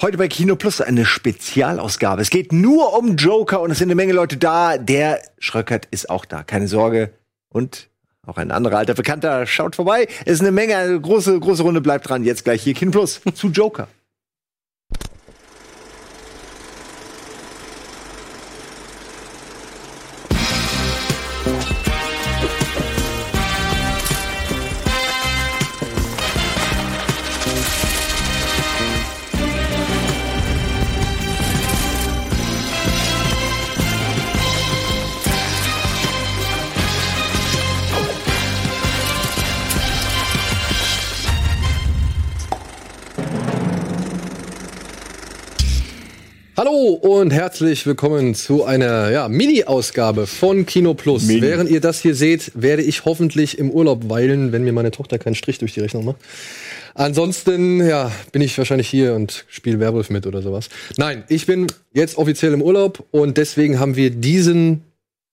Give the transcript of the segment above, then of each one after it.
Heute bei Kino Plus eine Spezialausgabe. Es geht nur um Joker und es sind eine Menge Leute da. Der Schröckert ist auch da, keine Sorge. Und auch ein anderer alter Bekannter schaut vorbei. Es ist eine Menge, eine große, große Runde. Bleibt dran. Jetzt gleich hier Kino Plus zu Joker. Und herzlich willkommen zu einer ja, Mini-Ausgabe von Kino Plus. Mini. Während ihr das hier seht, werde ich hoffentlich im Urlaub weilen, wenn mir meine Tochter keinen Strich durch die Rechnung macht. Ansonsten, ja, bin ich wahrscheinlich hier und spiele Werwolf mit oder sowas. Nein, ich bin jetzt offiziell im Urlaub und deswegen haben wir diesen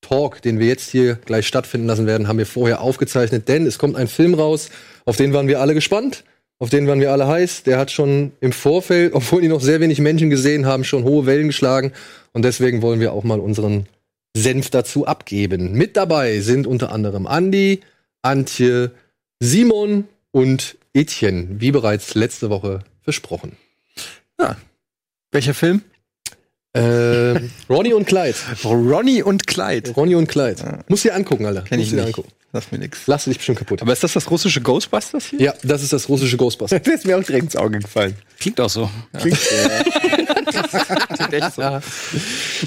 Talk, den wir jetzt hier gleich stattfinden lassen werden, haben wir vorher aufgezeichnet, denn es kommt ein Film raus, auf den waren wir alle gespannt. Auf den waren wir alle heiß. Der hat schon im Vorfeld, obwohl ihn noch sehr wenig Menschen gesehen haben, schon hohe Wellen geschlagen. Und deswegen wollen wir auch mal unseren Senf dazu abgeben. Mit dabei sind unter anderem Andi, Antje, Simon und Etienne, wie bereits letzte Woche versprochen. Welcher Film? Äh, Ronny und Clyde. Ronny und Clyde. Ronny und Clyde. Muss dir angucken, Alter. Kenn Muss ich dir angucken. Lass mir nix. Lass dich bestimmt kaputt. Aber ist das das russische Ghostbusters hier? ja, das ist das russische Ghostbuster. Der ist mir auch direkt ins Auge gefallen. Klingt auch so. Klingt, Echt so.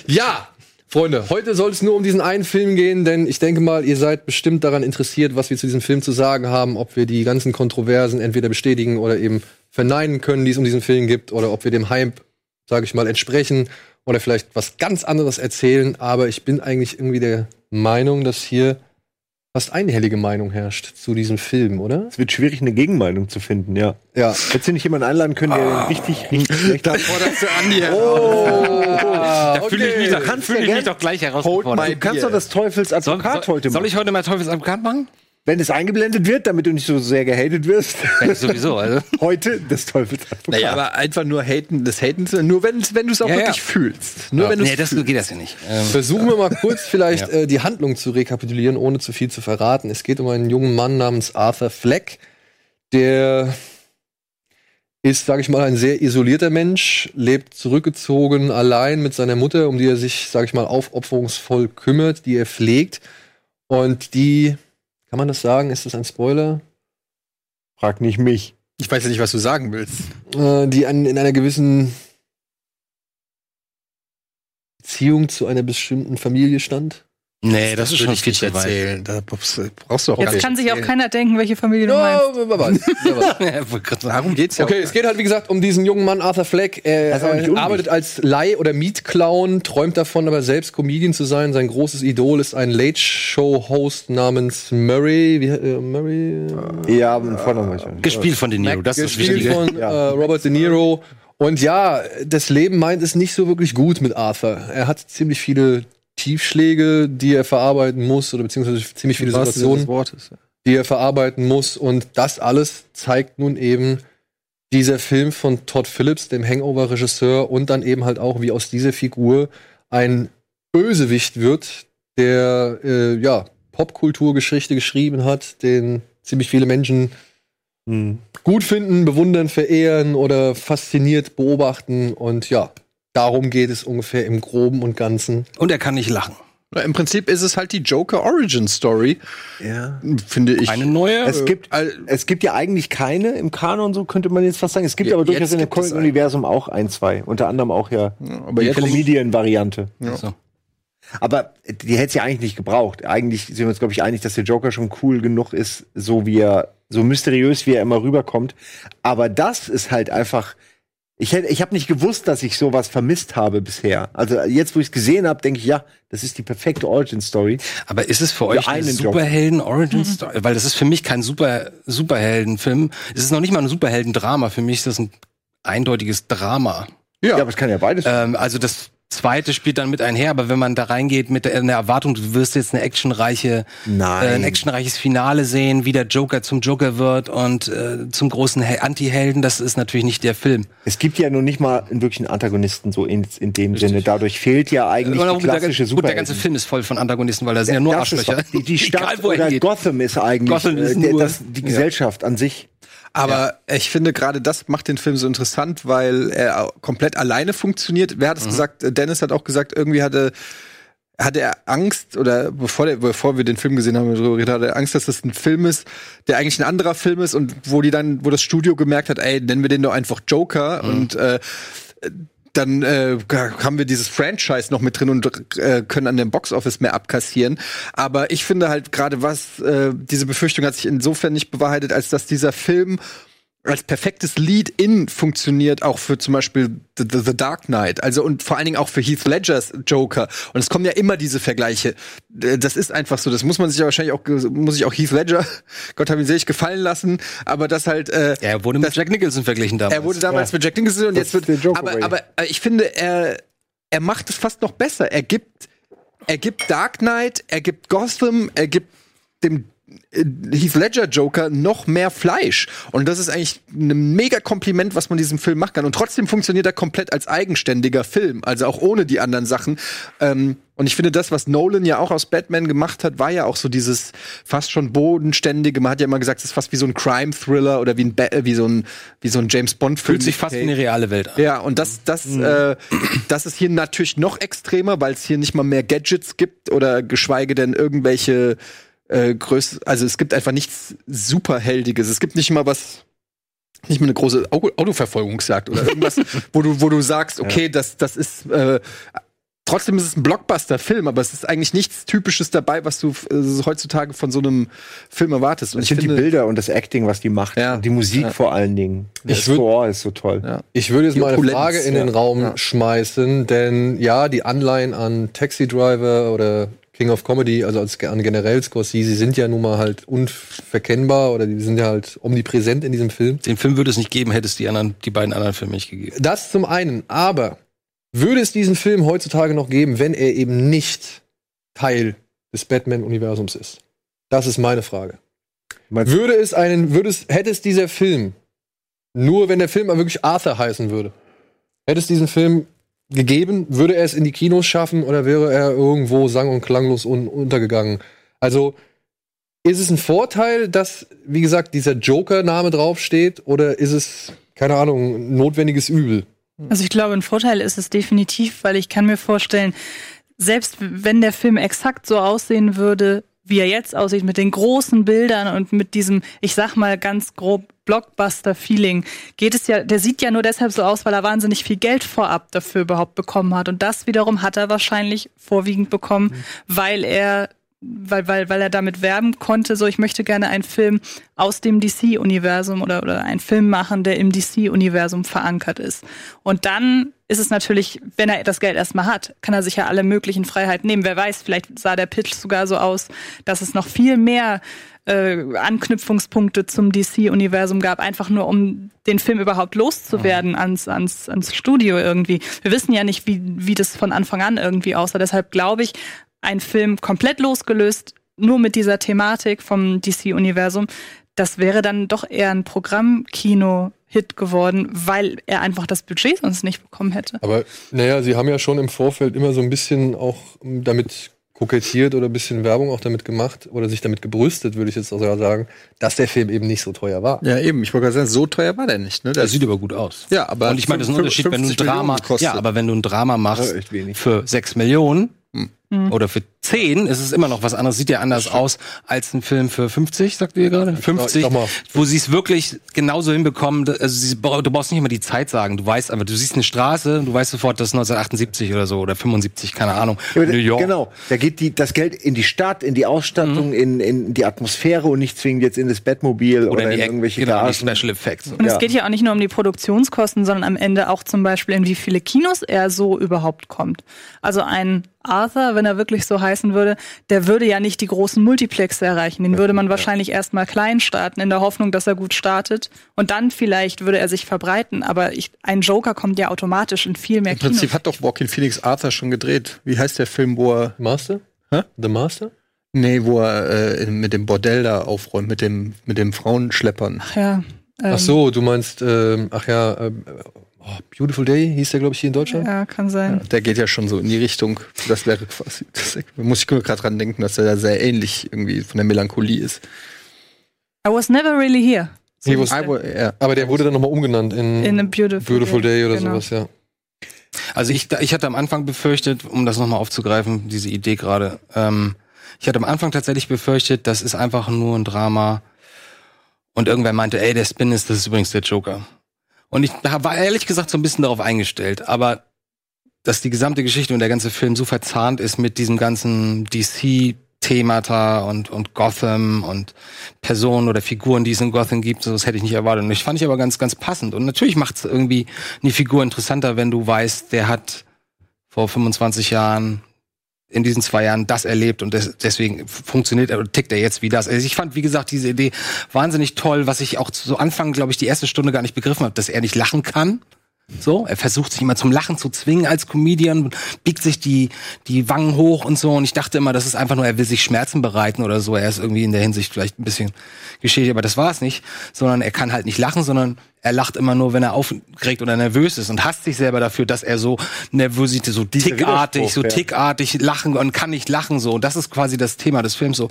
Ja, Freunde, heute soll es nur um diesen einen Film gehen, denn ich denke mal, ihr seid bestimmt daran interessiert, was wir zu diesem Film zu sagen haben, ob wir die ganzen Kontroversen entweder bestätigen oder eben verneinen können, die es um diesen Film gibt, oder ob wir dem Hype, sage ich mal, entsprechen oder vielleicht was ganz anderes erzählen. Aber ich bin eigentlich irgendwie der Meinung, dass hier fast einhellige Meinung herrscht zu diesem Film, oder? es wird schwierig, eine Gegenmeinung zu finden, ja. Ja. Hättest du nicht jemanden einladen können, der Ah. richtig, richtig schlecht Da forderst du Andi Oh, Da fühle ich mich, doch, fühl ich mich doch gleich herausgefordert. Du kannst doch das Teufels Soll, Advokat soll, heute soll machen. ich heute mal Teufelsadvokat machen? Wenn es eingeblendet wird, damit du nicht so sehr gehatet wirst. Ja, sowieso, also. heute des Teufels Advokat. Naja, aber einfach nur haten des Hatens, nur wenn, wenn du es auch Ja, wirklich ja. fühlst. Nur wenn du nee, es das fühlst. geht das ja nicht. Ähm, Versuchen wir mal kurz vielleicht äh, die Handlung zu rekapitulieren, ohne zu viel zu verraten. Es geht um einen jungen Mann namens Arthur Fleck, der ist, sage ich mal, ein sehr isolierter Mensch, lebt zurückgezogen allein mit seiner Mutter, um die er sich, sage ich mal, aufopferungsvoll kümmert, die er pflegt und die, kann man das sagen? Ist das ein Spoiler? Frag nicht mich. Ich weiß ja nicht, was du sagen willst. Äh, die an, in einer gewissen Beziehung zu einer bestimmten Familie stand. Nee, das ist Würde schon viel nicht zu erzählen. Da brauchst du auch gar Jetzt kann sich auch keiner denken, welche Familie du meinst. grad sagen. Darum geht's ja Okay, es geht halt, wie gesagt, um diesen jungen Mann Arthur Fleck. Er, Das ist unwichtig. arbeitet als Leih- oder Mietclown, träumt davon, aber selbst Comedian zu sein. Sein großes Idol ist ein Late-Show-Host namens Murray. Wie, äh, Murray? Ja, ich nicht. Gespielt von De Niro, das ist das gespielt Wichtige. von Ja. äh, Robert De Niro. Und ja, das Leben meint es nicht so wirklich gut mit Arthur. Er hat ziemlich viele Tiefschläge, die er verarbeiten muss, oder beziehungsweise ziemlich viele Situationen Wortes. die er verarbeiten muss. Und das alles zeigt nun eben dieser Film von Todd Phillips, dem Hangover-Regisseur, und dann eben halt auch, wie aus dieser Figur ein Bösewicht wird, der äh, ja Popkulturgeschichte geschrieben hat, den ziemlich viele Menschen Hm. gut finden, bewundern, verehren oder fasziniert beobachten. Und ja, darum geht es ungefähr im Groben und Ganzen. Und er kann nicht lachen. Na, Im Prinzip ist es halt die Joker Origin Story, Ja. finde ich. Eine neue. Es gibt, all- es gibt ja eigentlich keine im Kanon, so könnte man jetzt fast sagen. Es gibt Ja, aber durchaus in dem gibt Comic-Universum auch ein, zwei. Unter anderem auch ja, aber die Comedian-Variante. so. Aber die hätte es ja eigentlich nicht gebraucht. Eigentlich sind wir uns, glaube ich, einig, dass der Joker schon cool genug ist, so wie er, so mysteriös, wie er immer rüberkommt. Aber das ist halt einfach. Ich, hätte- ich habe nicht gewusst, dass ich sowas vermisst habe bisher. Also jetzt, wo ich es gesehen habe, denke ich, ja, das ist die perfekte Origin-Story. Aber ist es für euch eine einen Joker. Superhelden-Origin-Story? Weil das ist für mich kein Super Superheldenfilm. Es ist noch nicht mal ein Superheldendrama. Für mich ist das ein eindeutiges Drama. Ja. aber es kann ja beides. Ähm, also das zweite spielt dann mit einher, aber wenn man da reingeht mit der, Erwartung, du wirst jetzt eine actionreiche, Nein. äh, ein actionreiches Finale sehen, wie der Joker zum Joker wird und äh, zum großen Hel- Anti-Helden, das ist natürlich nicht der Film. Es gibt ja noch nicht mal einen wirklichen Antagonisten so in, in dem Sinne. Dadurch fehlt ja eigentlich die gut, der, klassische gut, der ganze. Film ist voll von Antagonisten, weil da sind ja nur Das ist Arschlöcher. doch- Die, die Stadt Egal, er oder. Gotham ist eigentlich Gotham ist äh, nur- das, die Gesellschaft an sich. Aber ich finde gerade das macht den Film so interessant, weil er komplett alleine funktioniert. Wer hat es gesagt? Dennis hat auch gesagt, irgendwie hatte hatte er Angst oder bevor, der, bevor wir den Film gesehen haben, darüber geredet, hatte er Angst, dass das ein Film ist, der eigentlich ein anderer Film ist und wo die dann, wo das Studio gemerkt hat, ey, nennen wir den doch einfach Joker und äh, dann äh, haben wir dieses Franchise noch mit drin und äh, können an dem Boxoffice mehr abkassieren. Aber ich finde halt gerade was, äh, diese Befürchtung hat sich insofern nicht bewahrheitet, als dass dieser Film als perfektes Lead-In funktioniert, auch für zum Beispiel The, The, The Dark Knight. Also und vor allen Dingen auch für Heath Ledgers Joker. Und es kommen ja immer diese Vergleiche. Äh, Das ist einfach so. Das muss man sich ja wahrscheinlich auch, muss sich auch Heath Ledger, Gott hab ihn selig gefallen lassen. Aber das halt, äh, Ja, er wurde mit das- Jack Nicholson verglichen damals. er wurde damals mit Jack Nicholson und Das jetzt wird. Joker aber, aber äh, ich finde, er, er macht es fast noch besser. Er gibt, er gibt Dark Knight, er gibt Gotham, er gibt dem Heath Ledger Joker noch mehr Fleisch. Und das ist eigentlich ein mega Kompliment, was man diesem Film machen kann. Und trotzdem funktioniert er komplett als eigenständiger Film. Also auch ohne die anderen Sachen. Ähm, und ich finde, das, was Nolan ja auch aus Batman gemacht hat, war ja auch so dieses fast schon bodenständige. Man hat ja immer gesagt, es ist fast wie so ein Crime-Thriller oder wie, ein ba wie, so ein, wie so ein James Bond-Film. Fühlt sich fast wie eine reale Welt an. Ja, und das, das, äh, das ist hier natürlich noch extremer, weil es hier nicht mal mehr Gadgets gibt oder geschweige denn irgendwelche äh, Größ also es gibt einfach nichts Superheldiges. Es gibt nicht mal was, nicht mal eine große Au Autoverfolgungsjagd oder irgendwas, wo du, wo du sagst, okay, das, das ist äh, Trotzdem ist es ein Blockbuster-Film, aber es ist eigentlich nichts Typisches dabei, was du äh, heutzutage von so einem Film erwartest. Und Ich finde die Bilder und das Acting, was die macht. Ja. Die Musik Ja. vor allen Dingen. Ich Das würd- Score ist so toll. Ja. Ich würde jetzt Die mal eine Opulenz, Frage in den ja. Raum Ja. schmeißen, denn ja, die Anleihen an Taxi Driver oder King of Comedy, also als, an generell Scorsese, sind ja nun mal halt unverkennbar oder die sind ja halt omnipräsent in diesem Film. Den Film würde es nicht geben, hätte es die anderen, die beiden anderen Filme nicht gegeben. Das zum einen, aber würde es diesen Film heutzutage noch geben, wenn er eben nicht Teil des Batman-Universums ist? Das ist meine Frage. Meinst- Würde es einen, würde es, hätte es dieser Film, nur wenn der Film mal wirklich Arthur heißen würde, hätte es diesen Film gegeben, würde er es in die Kinos schaffen oder wäre er irgendwo sang- und klanglos un untergegangen? Also, ist es ein Vorteil, dass, wie gesagt, dieser Joker-Name draufsteht oder ist es, keine Ahnung, notwendiges Übel? Also ich glaube, ein Vorteil ist es definitiv, weil ich kann mir vorstellen, selbst wenn der Film exakt so aussehen würde, wie er jetzt aussieht, mit den großen Bildern und mit diesem, ich sag mal ganz grob Blockbuster-Feeling, geht es ja, der sieht ja nur deshalb so aus, weil er wahnsinnig viel Geld vorab dafür überhaupt bekommen hat. Und das wiederum hat er wahrscheinlich vorwiegend bekommen, weil er weil, weil, weil er damit werben konnte, so ich möchte gerne einen Film aus dem DC-Universum oder, oder einen Film machen, der im DC-Universum verankert ist. Und dann ist es natürlich, wenn er das Geld erstmal hat, kann er sich ja alle möglichen Freiheiten nehmen. Wer weiß, vielleicht sah der Pitch sogar so aus, dass es noch viel mehr äh, Anknüpfungspunkte zum DC-Universum gab, einfach nur um den Film überhaupt loszuwerden ans, ans, ans Studio irgendwie. Wir wissen ja nicht, wie, wie das von Anfang an irgendwie aussah. Deshalb glaube ich, ein Film komplett losgelöst, nur mit dieser Thematik vom DC-Universum, das wäre dann doch eher ein Programmkino-Hit geworden, weil er einfach das Budget sonst nicht bekommen hätte. Aber naja, sie haben ja schon im Vorfeld immer so ein bisschen auch ähm, damit kokettiert oder ein bisschen Werbung auch damit gemacht oder sich damit gebrüstet, würde ich jetzt auch sagen, dass der Film eben nicht so teuer war. Ja, eben. Ich wollte gerade sagen, so teuer war der nicht. Ne? Der Der sieht aber gut aus. Ja, aber und ich meine, das ist ein Unterschied, wenn du ein 50 Drama, ja, aber wenn du ein Drama machst Ja, für sechs Millionen Mhm. oder für zehn, ist es immer noch was anderes. Sieht ja anders aus als ein Film für 50, sagt ihr gerade? 50, sag mal. wo sie es wirklich genauso hinbekommen. Also sie, du brauchst nicht immer die Zeit sagen. Du weißt einfach, du siehst eine Straße, du weißt sofort, das ist 1978 oder so oder 75, keine Ahnung. Ja, New York. Genau. Da geht die, das Geld in die Stadt, in die Ausstattung, in, in die Atmosphäre und nicht zwingend jetzt in das Bettmobil oder, Oder in in die, irgendwelche genau, die Garagen. Special Effects. Und Ja. es geht ja auch nicht nur um die Produktionskosten, sondern am Ende auch zum Beispiel, in wie viele Kinos er so überhaupt kommt. Also ein Arthur, wenn er wirklich so schmeißen würde, der würde ja nicht die großen Multiplexe erreichen. Den würde man wahrscheinlich erstmal klein starten, in der Hoffnung, dass er gut startet. Und dann vielleicht würde er sich verbreiten. Aber ich, ein Joker kommt ja automatisch in viel mehr Im Prinzip Kinos. hat doch Joaquin Phoenix Arthur schon gedreht. Wie heißt der Film, wo er. Master? Hä? The Master? Nee, wo er äh, mit dem Bordell da aufräumt, mit dem, mit dem Frauenschleppern. Ach ja. ähm, Ach so, du meinst, ähm, ach ja, ähm, oh, Beautiful Day hieß der, glaube ich, hier in Deutschland. Ja, kann sein. Der geht ja schon so in die Richtung. Das wäre quasi. Das, muss ich gerade dran denken, dass er da sehr ähnlich irgendwie von der Melancholie ist. I was never really here. So was- der. Will- ja. Aber der wurde dann nochmal umgenannt in, In a beautiful, Beautiful Day oder genau. sowas, ja. Also ich, ich hatte am Anfang befürchtet, um das nochmal aufzugreifen, diese Idee gerade, ähm, ich hatte am Anfang tatsächlich befürchtet, das ist einfach nur ein Drama. Und irgendwer meinte, ey, der Spin ist, das ist übrigens der Joker. Und ich war ehrlich gesagt so ein bisschen darauf eingestellt, aber dass die gesamte Geschichte und der ganze Film so verzahnt ist mit diesem ganzen DC-Themata und, und Gotham und Personen oder Figuren, die es in Gotham gibt, so, das hätte ich nicht erwartet. Und ich fand ich aber ganz, ganz passend. Und natürlich macht es irgendwie eine Figur interessanter, wenn du weißt, der hat vor 25 Jahren in diesen zwei Jahren das erlebt und des, deswegen funktioniert er oder tickt er jetzt wie das. Also ich fand, wie gesagt, diese Idee wahnsinnig toll, was ich auch zu Anfang, glaube ich, die erste Stunde gar nicht begriffen habe, dass er nicht lachen kann. So, er versucht sich immer zum Lachen zu zwingen als Comedian, biegt sich die, die Wangen hoch und so. Und ich dachte immer, das ist einfach nur, er will sich Schmerzen bereiten oder so. Er ist irgendwie in der Hinsicht vielleicht ein bisschen geschädigt, aber das war es nicht. Sondern er kann halt nicht lachen, sondern er lacht immer nur, wenn er aufgeregt oder nervös ist und hasst sich selber dafür, dass er so Nervosität, so tickartig, so tickartig lachen und kann nicht lachen so. Und das ist quasi das Thema des Films so.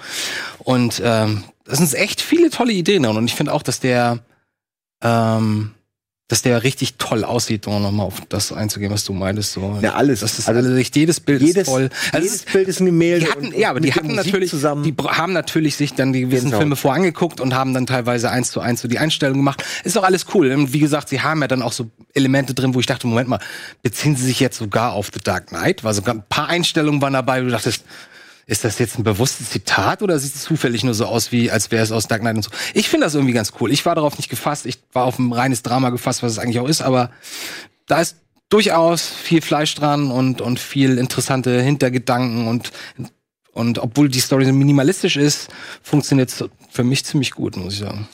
Und ähm, das sind echt viele tolle Ideen. Und ich finde auch, dass der ähm, dass der richtig toll aussieht, um nochmal auf das einzugehen, was du meintest. So. Ja, alles. Das ist Also also jedes Bild jedes, ist toll. Also jedes es ist- Bild ist ein Gemälde. die hatten, und- ja, aber und die hatten natürlich, zusammen. die haben natürlich sich dann die gewissen Genau. Filme vorangeguckt und haben dann teilweise eins zu eins so die Einstellung gemacht. Ist doch alles cool. Und wie gesagt, sie haben ja dann auch so Elemente drin, wo ich dachte, Moment mal, beziehen sie sich jetzt sogar auf The Dark Knight? War sogar ein paar Einstellungen waren dabei, wo du dachtest, ist das jetzt ein bewusstes Zitat oder sieht es zufällig nur so aus, wie als wäre es aus Dark Knight und so? Ich finde das irgendwie ganz cool. Ich war darauf nicht gefasst. Ich war auf ein reines Drama gefasst, was es eigentlich auch ist, aber da ist durchaus viel Fleisch dran und, und viel interessante Hintergedanken und, und obwohl die Story so minimalistisch ist, funktioniert es für mich ziemlich gut, muss ich sagen.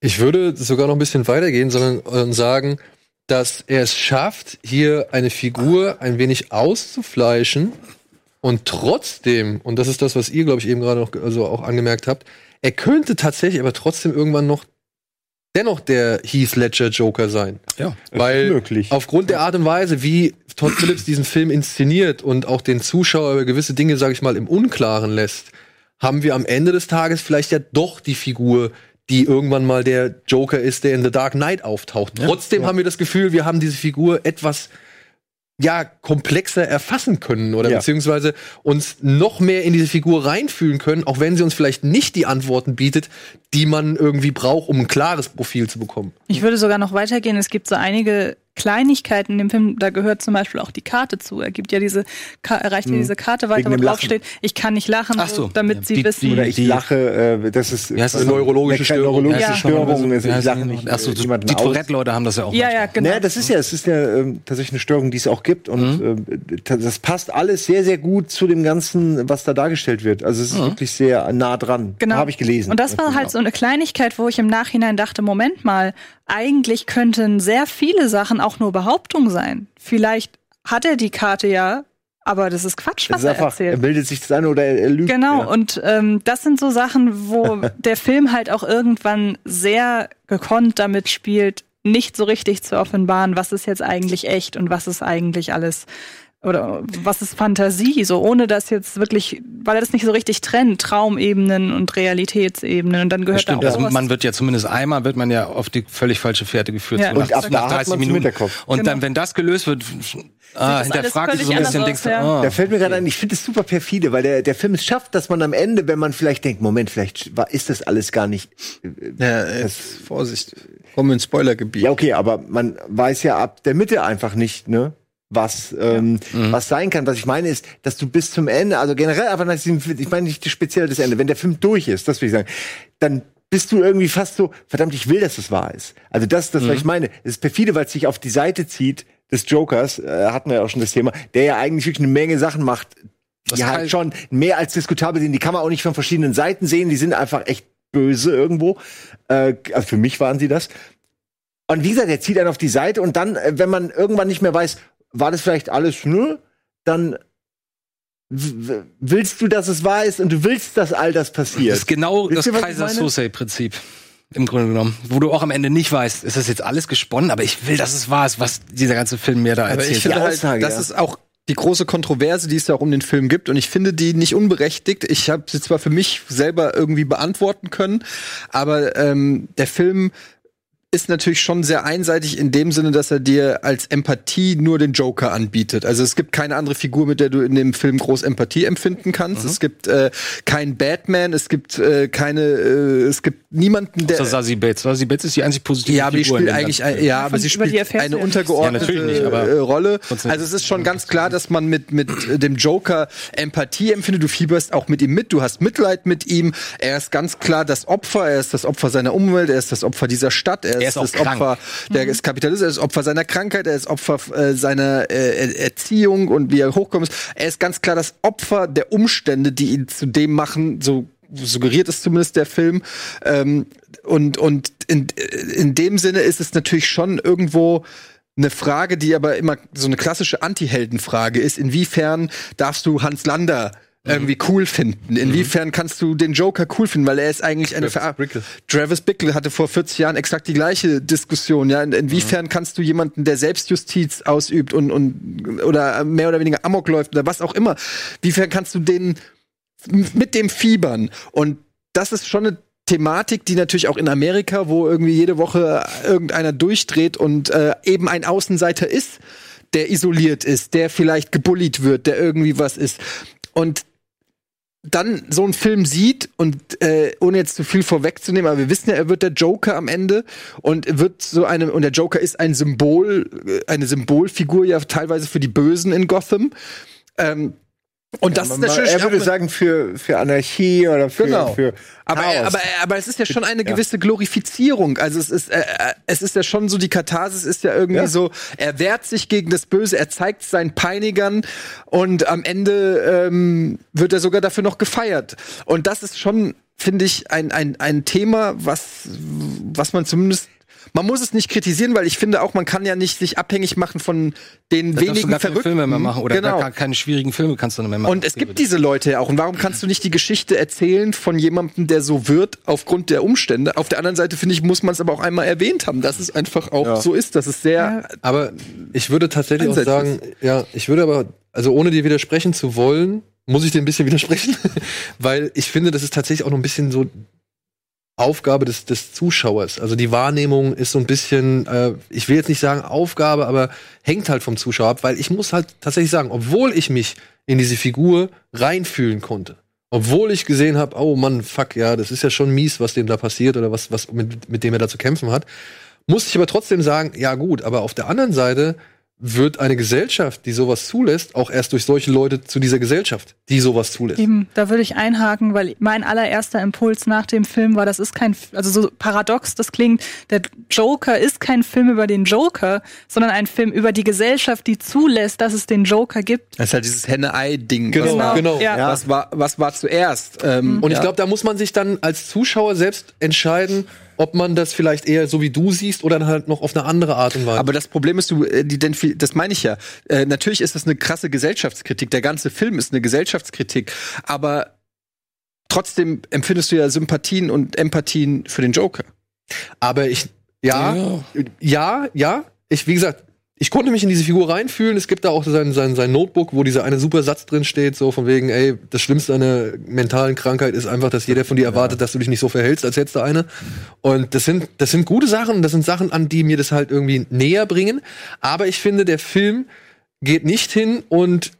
Ich würde sogar noch ein bisschen weitergehen, sondern sagen, dass er es schafft, hier eine Figur ein wenig auszufleischen und trotzdem, und das ist das, was ihr, glaube ich, eben gerade noch also auch angemerkt habt, er könnte tatsächlich aber trotzdem irgendwann noch dennoch der Heath Ledger Joker sein. Ja. Weil möglich. aufgrund der Art und Weise, wie Todd Phillips diesen Film inszeniert und auch den Zuschauer über gewisse Dinge, sage ich mal, im Unklaren lässt, haben wir am Ende des Tages vielleicht ja doch die Figur, die irgendwann mal der Joker ist, der in The Dark Knight auftaucht. Trotzdem haben wir das Gefühl, wir haben diese Figur etwas ja komplexer erfassen können oder Ja. beziehungsweise uns noch mehr in diese Figur reinfühlen können, auch wenn sie uns vielleicht nicht die Antworten bietet, die man irgendwie braucht, um ein klares Profil zu bekommen. Ich würde sogar noch weitergehen. Es gibt so einige Kleinigkeiten in dem Film. Da gehört zum Beispiel auch die Karte zu. Er gibt ja diese, Ka- er reicht ja diese Karte weiter, wo dem drauf Lachen. steht, ich kann nicht lachen, Hm. Ach so. damit Ja, sie die- wissen. Oder ich Die- lache, äh, das ist Wie heißt das eine noch? neurologische Störung. neurologische Ja. Störung. Es Wie heißt lachen die nicht noch? Ach so, äh, jemanden die. Tourette-Leute haben das ja auch. ja, ja, genau. Naja, das ist ja, es ist ja ähm, tatsächlich eine Störung, die es auch gibt. Und Mhm. äh, das passt alles sehr, sehr gut zu dem Ganzen, was da dargestellt wird. Also es ist wirklich sehr nah dran. Genau. Habe ich gelesen. Und das war halt so eine Kleinigkeit, wo ich im Nachhinein dachte, Moment mal, eigentlich könnten sehr viele Sachen auch nur Behauptung sein. Vielleicht hat er die Karte ja, aber das ist Quatsch, was ist er einfach, erzählt. er bildet sich das ein oder er, er lügt. Genau, Ja. und ähm, das sind so Sachen, wo der Film halt auch irgendwann sehr gekonnt damit spielt, nicht so richtig zu offenbaren, was ist jetzt eigentlich echt und was ist eigentlich alles oder was ist Fantasie, so ohne das jetzt wirklich, weil er das nicht so richtig trennt, Traumebenen und Realitätsebenen und dann gehört da Stimmt, auch also sowas man wird ja zumindest einmal wird man ja auf die völlig falsche Fährte geführt. Ja. so Und ab da hat man's im Hinterkopf. Und Genau. dann, wenn das gelöst wird, ah, hinterfragt sich so ein bisschen, anders denkst du, aus, ja. ah, Da fällt mir gerade ein, ich finde es super perfide, weil der, der Film es schafft, dass man am Ende, wenn man vielleicht denkt, Moment, vielleicht war, ist das alles gar nicht. Ja, äh, Vorsicht. Kommen wir ins Spoilergebiet. Ja, okay, aber man weiß ja ab der Mitte einfach nicht, ne? Was, ähm, Mhm. was sein kann. Was ich meine ist, dass du bis zum Ende, also generell einfach nach diesem, ich meine nicht speziell das Ende, wenn der Film durch ist, das will ich sagen, dann bist du irgendwie fast so, verdammt, ich will, dass es wahr ist. Also das das, Mhm. was ich meine. Es ist perfide, weil es sich auf die Seite zieht des Jokers, äh, hatten wir ja auch schon das Thema, der ja eigentlich wirklich eine Menge Sachen macht, Das die halt schon mehr als diskutabel sind. Die kann man auch nicht von verschiedenen Seiten sehen. Die sind einfach echt böse irgendwo. Äh, also für mich waren sie das. Und wie gesagt, er zieht einen auf die Seite und dann, äh, wenn man irgendwann nicht mehr weiß, war das vielleicht alles nur, dann willst du, dass es wahr ist und du willst, dass all das passiert. Das ist genau Wisst das ihr, was ich Kaiser meine? Sose-Prinzip. Im Grunde genommen. Wo du auch am Ende nicht weißt, ist das jetzt alles gesponnen, aber ich will, dass es wahr ist, was dieser ganze Film mir da Aber erzählt. ich finde halt, Aussage, das ja. ist auch die große Kontroverse, die es ja auch um den Film gibt. Und ich finde die nicht unberechtigt. Ich habe sie zwar für mich selber irgendwie beantworten können, aber ähm, der Film ist natürlich schon sehr einseitig in dem Sinne, dass er dir als Empathie nur den Joker anbietet. Also es gibt keine andere Figur, mit der du in dem Film groß Empathie empfinden kannst. Es gibt äh, keinen Batman, es gibt äh, keine, äh, es gibt niemanden, der Außer Sassy Bates. Sassy Bates ist die einzig positive ja, aber die Figur in spielt dem eigentlich, ein, Film. ja, aber sie spielt eine untergeordnete Ja, nicht, aber äh, Rolle. Also es ist schon ganz klar, dass man mit mit dem Joker Empathie empfindet. Du fieberst auch mit ihm mit, du hast Mitleid mit ihm. Er ist ganz klar das Opfer. Er ist das Opfer seiner Umwelt. Er ist das Opfer dieser Stadt. Er, Er ist krank. Opfer der ist Kapitalist. Er ist Opfer seiner Krankheit. Er ist Opfer äh, seiner äh, Erziehung und wie er hochkommt. Er ist ganz klar das Opfer der Umstände, die ihn zu dem machen. So suggeriert es zumindest der Film. Ähm, und und in, in dem Sinne ist es natürlich schon irgendwo eine Frage, die aber immer so eine klassische Anti-Helden-Frage ist. Inwiefern darfst du Hans Lander irgendwie cool finden? Inwiefern kannst du den Joker cool finden? Weil er ist eigentlich eine Ver Bickle. Travis Bickle hatte vor 40 Jahren exakt die gleiche Diskussion. Ja, In, inwiefern kannst du jemanden, der Selbstjustiz ausübt und, und oder mehr oder weniger Amok läuft oder was auch immer, wiefern kannst du den mit dem fiebern? Und das ist schon eine Thematik, die natürlich auch in Amerika, wo irgendwie jede Woche irgendeiner durchdreht und äh, eben ein Außenseiter ist, der isoliert ist, der vielleicht gebullied wird, der irgendwie was ist. Und dann so einen Film sieht und äh, ohne jetzt zu viel vorwegzunehmen, aber wir wissen ja, er wird der Joker am Ende und wird so eine und der Joker ist ein Symbol, äh, eine Symbolfigur ja teilweise für die Bösen in Gotham. Ähm, und das ist natürlich er würde sagen, für, für Anarchie oder für, Genau. für aber, Chaos. aber, aber es ist ja schon eine gewisse Glorifizierung. Also es ist, äh, äh, es ist ja schon so, die Katharsis ist ja irgendwie Ja. so, er wehrt sich gegen das Böse, er zeigt seinen Peinigern und am Ende ähm, wird er sogar dafür noch gefeiert. Und das ist schon, finde ich, ein, ein, ein Thema, was, was man zumindest man muss es nicht kritisieren, weil ich finde auch, man kann ja nicht sich abhängig machen von den Da wenigen gar keine Verrückten. Filme mehr machen oder genau. gar keine schwierigen Filme kannst du nicht mehr machen. Und es gibt diese Leute ja auch. Und warum kannst du nicht die Geschichte erzählen von jemandem, der so wird, aufgrund der Umstände? Auf der anderen Seite, finde ich, muss man es aber auch einmal erwähnt haben, dass es einfach auch so ist, dass es sehr. Aber ich würde tatsächlich auch sagen, ja, ich würde aber, also ohne dir widersprechen zu wollen, muss ich dir ein bisschen widersprechen, weil ich finde, das ist tatsächlich auch noch ein bisschen so Aufgabe des, des Zuschauers. Also die Wahrnehmung ist so ein bisschen, äh, ich will jetzt nicht sagen Aufgabe, aber hängt halt vom Zuschauer ab, weil ich muss halt tatsächlich sagen, obwohl ich mich in diese Figur reinfühlen konnte, obwohl ich gesehen habe, oh Mann, fuck, ja, das ist ja schon mies, was dem da passiert oder was, was mit, mit dem er da zu kämpfen hat, musste ich aber trotzdem sagen, ja gut, aber auf der anderen Seite wird eine Gesellschaft, die sowas zulässt, auch erst durch solche Leute zu dieser Gesellschaft, die sowas zulässt. Eben, da würde ich einhaken, weil mein allererster Impuls nach dem Film war, das ist kein, also so paradox das klingt, der Joker ist kein Film über den Joker, sondern ein Film über die Gesellschaft, die zulässt, dass es den Joker gibt. Das ist halt dieses Henne-Ei-Ding. Genau, was, war, genau. Ja. was, war, was war zuerst? Ähm, Und ich ja. glaube, da muss man sich dann als Zuschauer selbst entscheiden, ob man das vielleicht eher so wie du siehst oder dann halt noch auf eine andere Art und Weise. Aber das Problem ist, du, äh, das meine ich ja. Äh, natürlich ist das eine krasse Gesellschaftskritik. Der ganze Film ist eine Gesellschaftskritik. Aber trotzdem empfindest du ja Sympathien und Empathien für den Joker. Aber ich, ja, ja, ja, ich, wie gesagt, ich konnte mich in diese Figur reinfühlen. Es gibt da auch sein, sein, sein Notebook, wo dieser eine super Satz drin steht, so von wegen, ey, das Schlimmste an einer mentalen Krankheit ist einfach, dass jeder von dir erwartet, dass du dich nicht so verhältst, als hättest du eine. Und das sind, das sind gute Sachen, das sind Sachen, an die mir das halt irgendwie näher bringen. Aber ich finde, der Film geht nicht hin und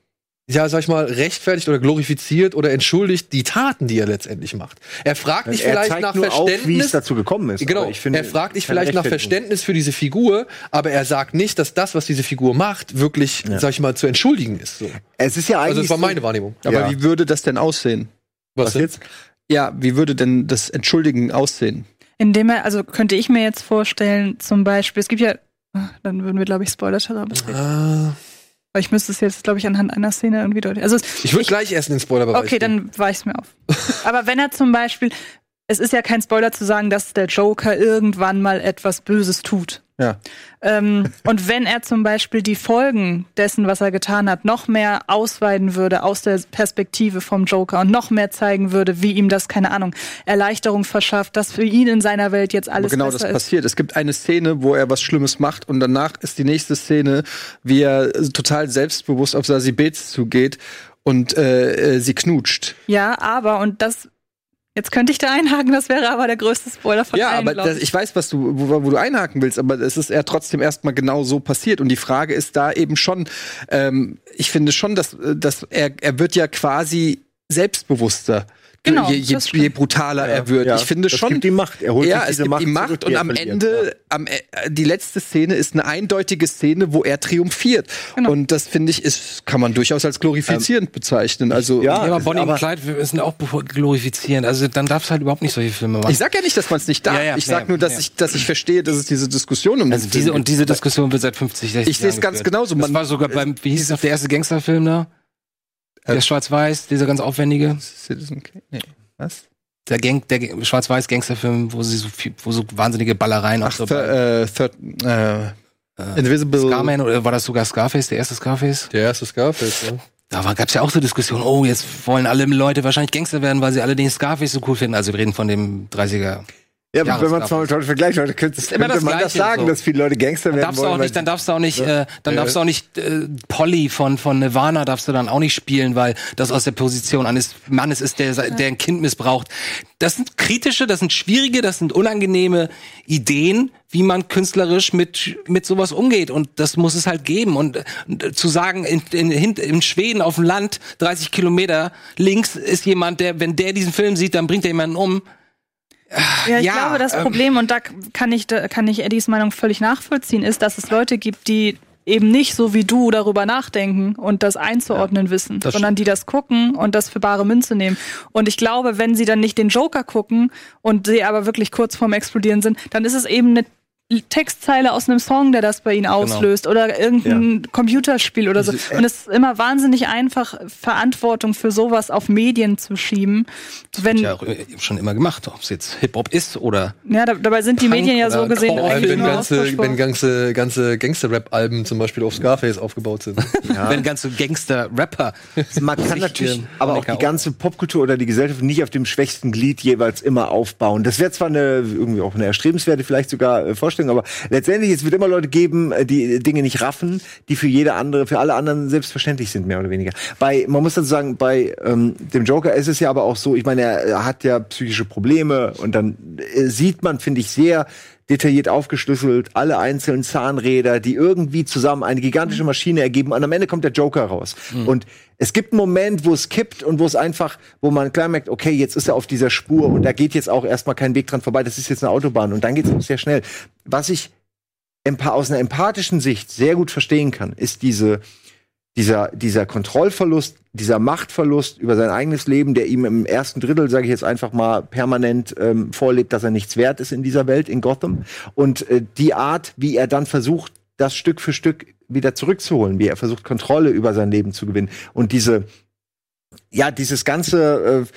ja, sag ich mal, rechtfertigt oder glorifiziert oder entschuldigt die Taten, die er letztendlich macht. Er fragt dich er vielleicht zeigt nach nur auf, wie Verständnis. es dazu gekommen ist. Genau, ich finde, er fragt dich keine vielleicht nach. Verständnis für diese Figur, aber er sagt nicht, dass das, was diese Figur macht, wirklich, sag ich mal, zu entschuldigen ist. So. Es ist ja eigentlich. Also das war so- meine Wahrnehmung. Aber Ja. wie würde das denn aussehen? Was, Was jetzt? Ja, wie würde denn das Entschuldigen aussehen? Indem er, also könnte ich mir jetzt vorstellen, zum Beispiel, es gibt ja, ah, dann würden wir, glaube ich, Spoiler-Terror betreten. Ah, Weil ich müsste es jetzt, glaube ich, anhand einer Szene irgendwie deutlich. Also es- Ich würde gleich erst in den Spoilerbereich Okay, gehen. dann weiche ich mir auf. Aber wenn er zum Beispiel, es ist ja kein Spoiler zu sagen, dass der Joker irgendwann mal etwas Böses tut. Ja. Ähm, und wenn er zum Beispiel die Folgen dessen, was er getan hat, noch mehr ausweiten würde aus der Perspektive vom Joker und noch mehr zeigen würde, wie ihm das, keine Ahnung, Erleichterung verschafft, dass für ihn in seiner Welt jetzt Aber alles genau das ist. passiert. Es gibt eine Szene, wo er was Schlimmes macht und danach ist die nächste Szene, wie er äh, total selbstbewusst auf Sassy Bates zugeht und äh, äh, sie knutscht. Ja, aber, und das, jetzt könnte ich da einhaken, das wäre aber der größte Spoiler von Ja, allen, aber glaub das, ich weiß, was du, wo, wo du einhaken willst, aber es ist ja trotzdem erstmal genau so passiert. Und die Frage ist da eben schon, ähm, ich finde schon, dass, dass er, er wird ja quasi selbstbewusster. Genau, je, je, das je brutaler er wird. Ja, ich finde das schon. gibt ihm Macht. Er holt ja, sich es diese gibt Macht ihm Macht zurück, die und er am Ende, am, äh, die letzte Szene ist eine eindeutige Szene, wo er triumphiert. Genau. Und das finde ich, ist, kann man durchaus als glorifizierend bezeichnen. Also, ja, Ja, aber es- Bonnie aber- und Clyde wir sind auch glorifizierend. Also dann darfst du halt überhaupt nicht solche Filme machen. ich sag ja nicht, dass man es nicht darf. Ja, ja, ich sag ja, nur, dass ja. ich, dass ich verstehe, dass es diese Diskussion um also Film diese und diese Diskussion wird seit 50, 60 Ich sehe es Jahren ganz genauso. Das Man- war sogar beim, wie hieß das, der erste Gangsterfilm da? Äh, Der Schwarz-Weiß, dieser ganz aufwendige. Citizen Kane? Nee. Was? Der, Gang, der Schwarz-Weiß-Gangsterfilm, wo sie so viel, wo so wahnsinnige Ballereien Ach, auch so thir, äh, third, äh, Invisible. Scarman oder war das sogar Scarface, der erste Scarface? Der erste Scarface, ja. Da war, gab's ja auch so Diskussionen, oh, jetzt wollen alle Leute wahrscheinlich Gangster werden, weil sie alle den Scarface so cool finden. Also wir reden von dem 30er. Ja, aber wenn man es mal vergleicht, heute könnte, könnte das man das Gleiche, sagen, so. dass viele Leute Gangster werden Darfst wollen. auch nicht, dann darfst du auch nicht, äh, dann darfst du auch nicht äh, Polly von von Nirvana darfst du dann auch nicht spielen, weil das aus der Position eines Mannes ist, der der ein Kind missbraucht. Das sind kritische, das sind schwierige, das sind unangenehme Ideen, wie man künstlerisch mit mit sowas umgeht und das muss es halt geben und, äh, zu sagen in, in, in, in Schweden auf dem Land 30 Kilometer links ist jemand, der wenn der diesen Film sieht, dann bringt er jemanden um. Ja, ich Ja, glaube, das ähm, Problem, und da kann ich, da kann ich Eddies Meinung völlig nachvollziehen, ist, dass es Leute gibt, die eben nicht so wie du darüber nachdenken und das einzuordnen wissen, das sondern die das gucken und das für bare Münze nehmen. Und ich glaube, wenn sie dann nicht den Joker gucken und sie aber wirklich kurz vorm Explodieren sind, dann ist es eben eine Textzeile aus einem Song, der das bei ihnen auslöst oder irgendein Computerspiel oder so. Und es ist immer wahnsinnig einfach, Verantwortung für sowas auf Medien zu schieben. Wenn, Ja, äh, schon immer gemacht, ob es jetzt Hip Hop ist oder Ja, da, dabei sind die Punk Medien ja so gesehen Vor allem, eigentlich wenn ganze, wenn ganze, ganze Gangster-Rap-Alben zum Beispiel auf Scarface aufgebaut sind. wenn ganze Gangster-Rapper. Man kann natürlich aber auch die ganze Popkultur oder die Gesellschaft nicht auf dem schwächsten Glied jeweils immer aufbauen. Das wäre zwar eine irgendwie auch eine erstrebenswerte vielleicht sogar äh, Vorstellung, aber letztendlich es wird immer Leute geben, äh, die Dinge nicht raffen, die für jede andere, für alle anderen selbstverständlich sind mehr oder weniger. Bei man muss dazu sagen, bei ähm, dem Joker ist es ja aber auch so, ich meine, er, hat ja psychische Probleme und dann äh, sieht man, finde ich, sehr detailliert aufgeschlüsselt, alle einzelnen Zahnräder, die irgendwie zusammen eine gigantische Maschine ergeben. Und am Ende kommt der Joker raus. Und es gibt einen Moment, wo es kippt und wo es einfach, wo man klar merkt, okay, jetzt ist er auf dieser Spur und da geht jetzt auch erstmal kein Weg dran vorbei. Das ist jetzt eine Autobahn und dann geht es sehr schnell. Was ich aus einer empathischen Sicht sehr gut verstehen kann, ist diese dieser, dieser Kontrollverlust, dieser Machtverlust über sein eigenes Leben, der ihm im ersten Drittel, sage ich jetzt einfach mal, permanent ähm, vorlebt, dass er nichts wert ist in dieser Welt, in Gotham. Und äh, die Art, wie er dann versucht, das Stück für Stück wieder zurückzuholen, wie er versucht, Kontrolle über sein Leben zu gewinnen. Und diese, ja, dieses ganze, äh,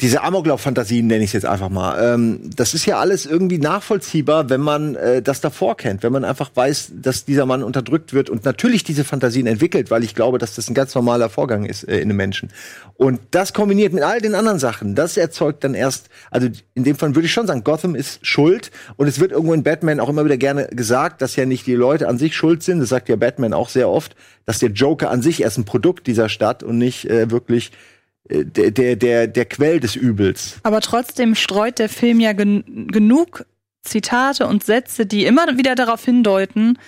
diese Amoklauf-Fantasien nenne ich es jetzt einfach mal. Ähm, das ist ja alles irgendwie nachvollziehbar, wenn man äh, das davor kennt, wenn man einfach weiß, dass dieser Mann unterdrückt wird und natürlich diese Fantasien entwickelt, weil ich glaube, dass das ein ganz normaler Vorgang ist äh, in einem Menschen. Und das kombiniert mit all den anderen Sachen, das erzeugt dann erst, also in dem Fall würde ich schon sagen, Gotham ist schuld und es wird irgendwo in Batman auch immer wieder gerne gesagt, dass ja nicht die Leute an sich schuld sind, das sagt ja Batman auch sehr oft, dass der Joker an sich erst ein Produkt dieser Stadt und nicht äh, wirklich der, der, der, der Quell des Übels. Aber trotzdem streut der Film ja gen genug Zitate und Sätze, die immer wieder darauf hindeuten,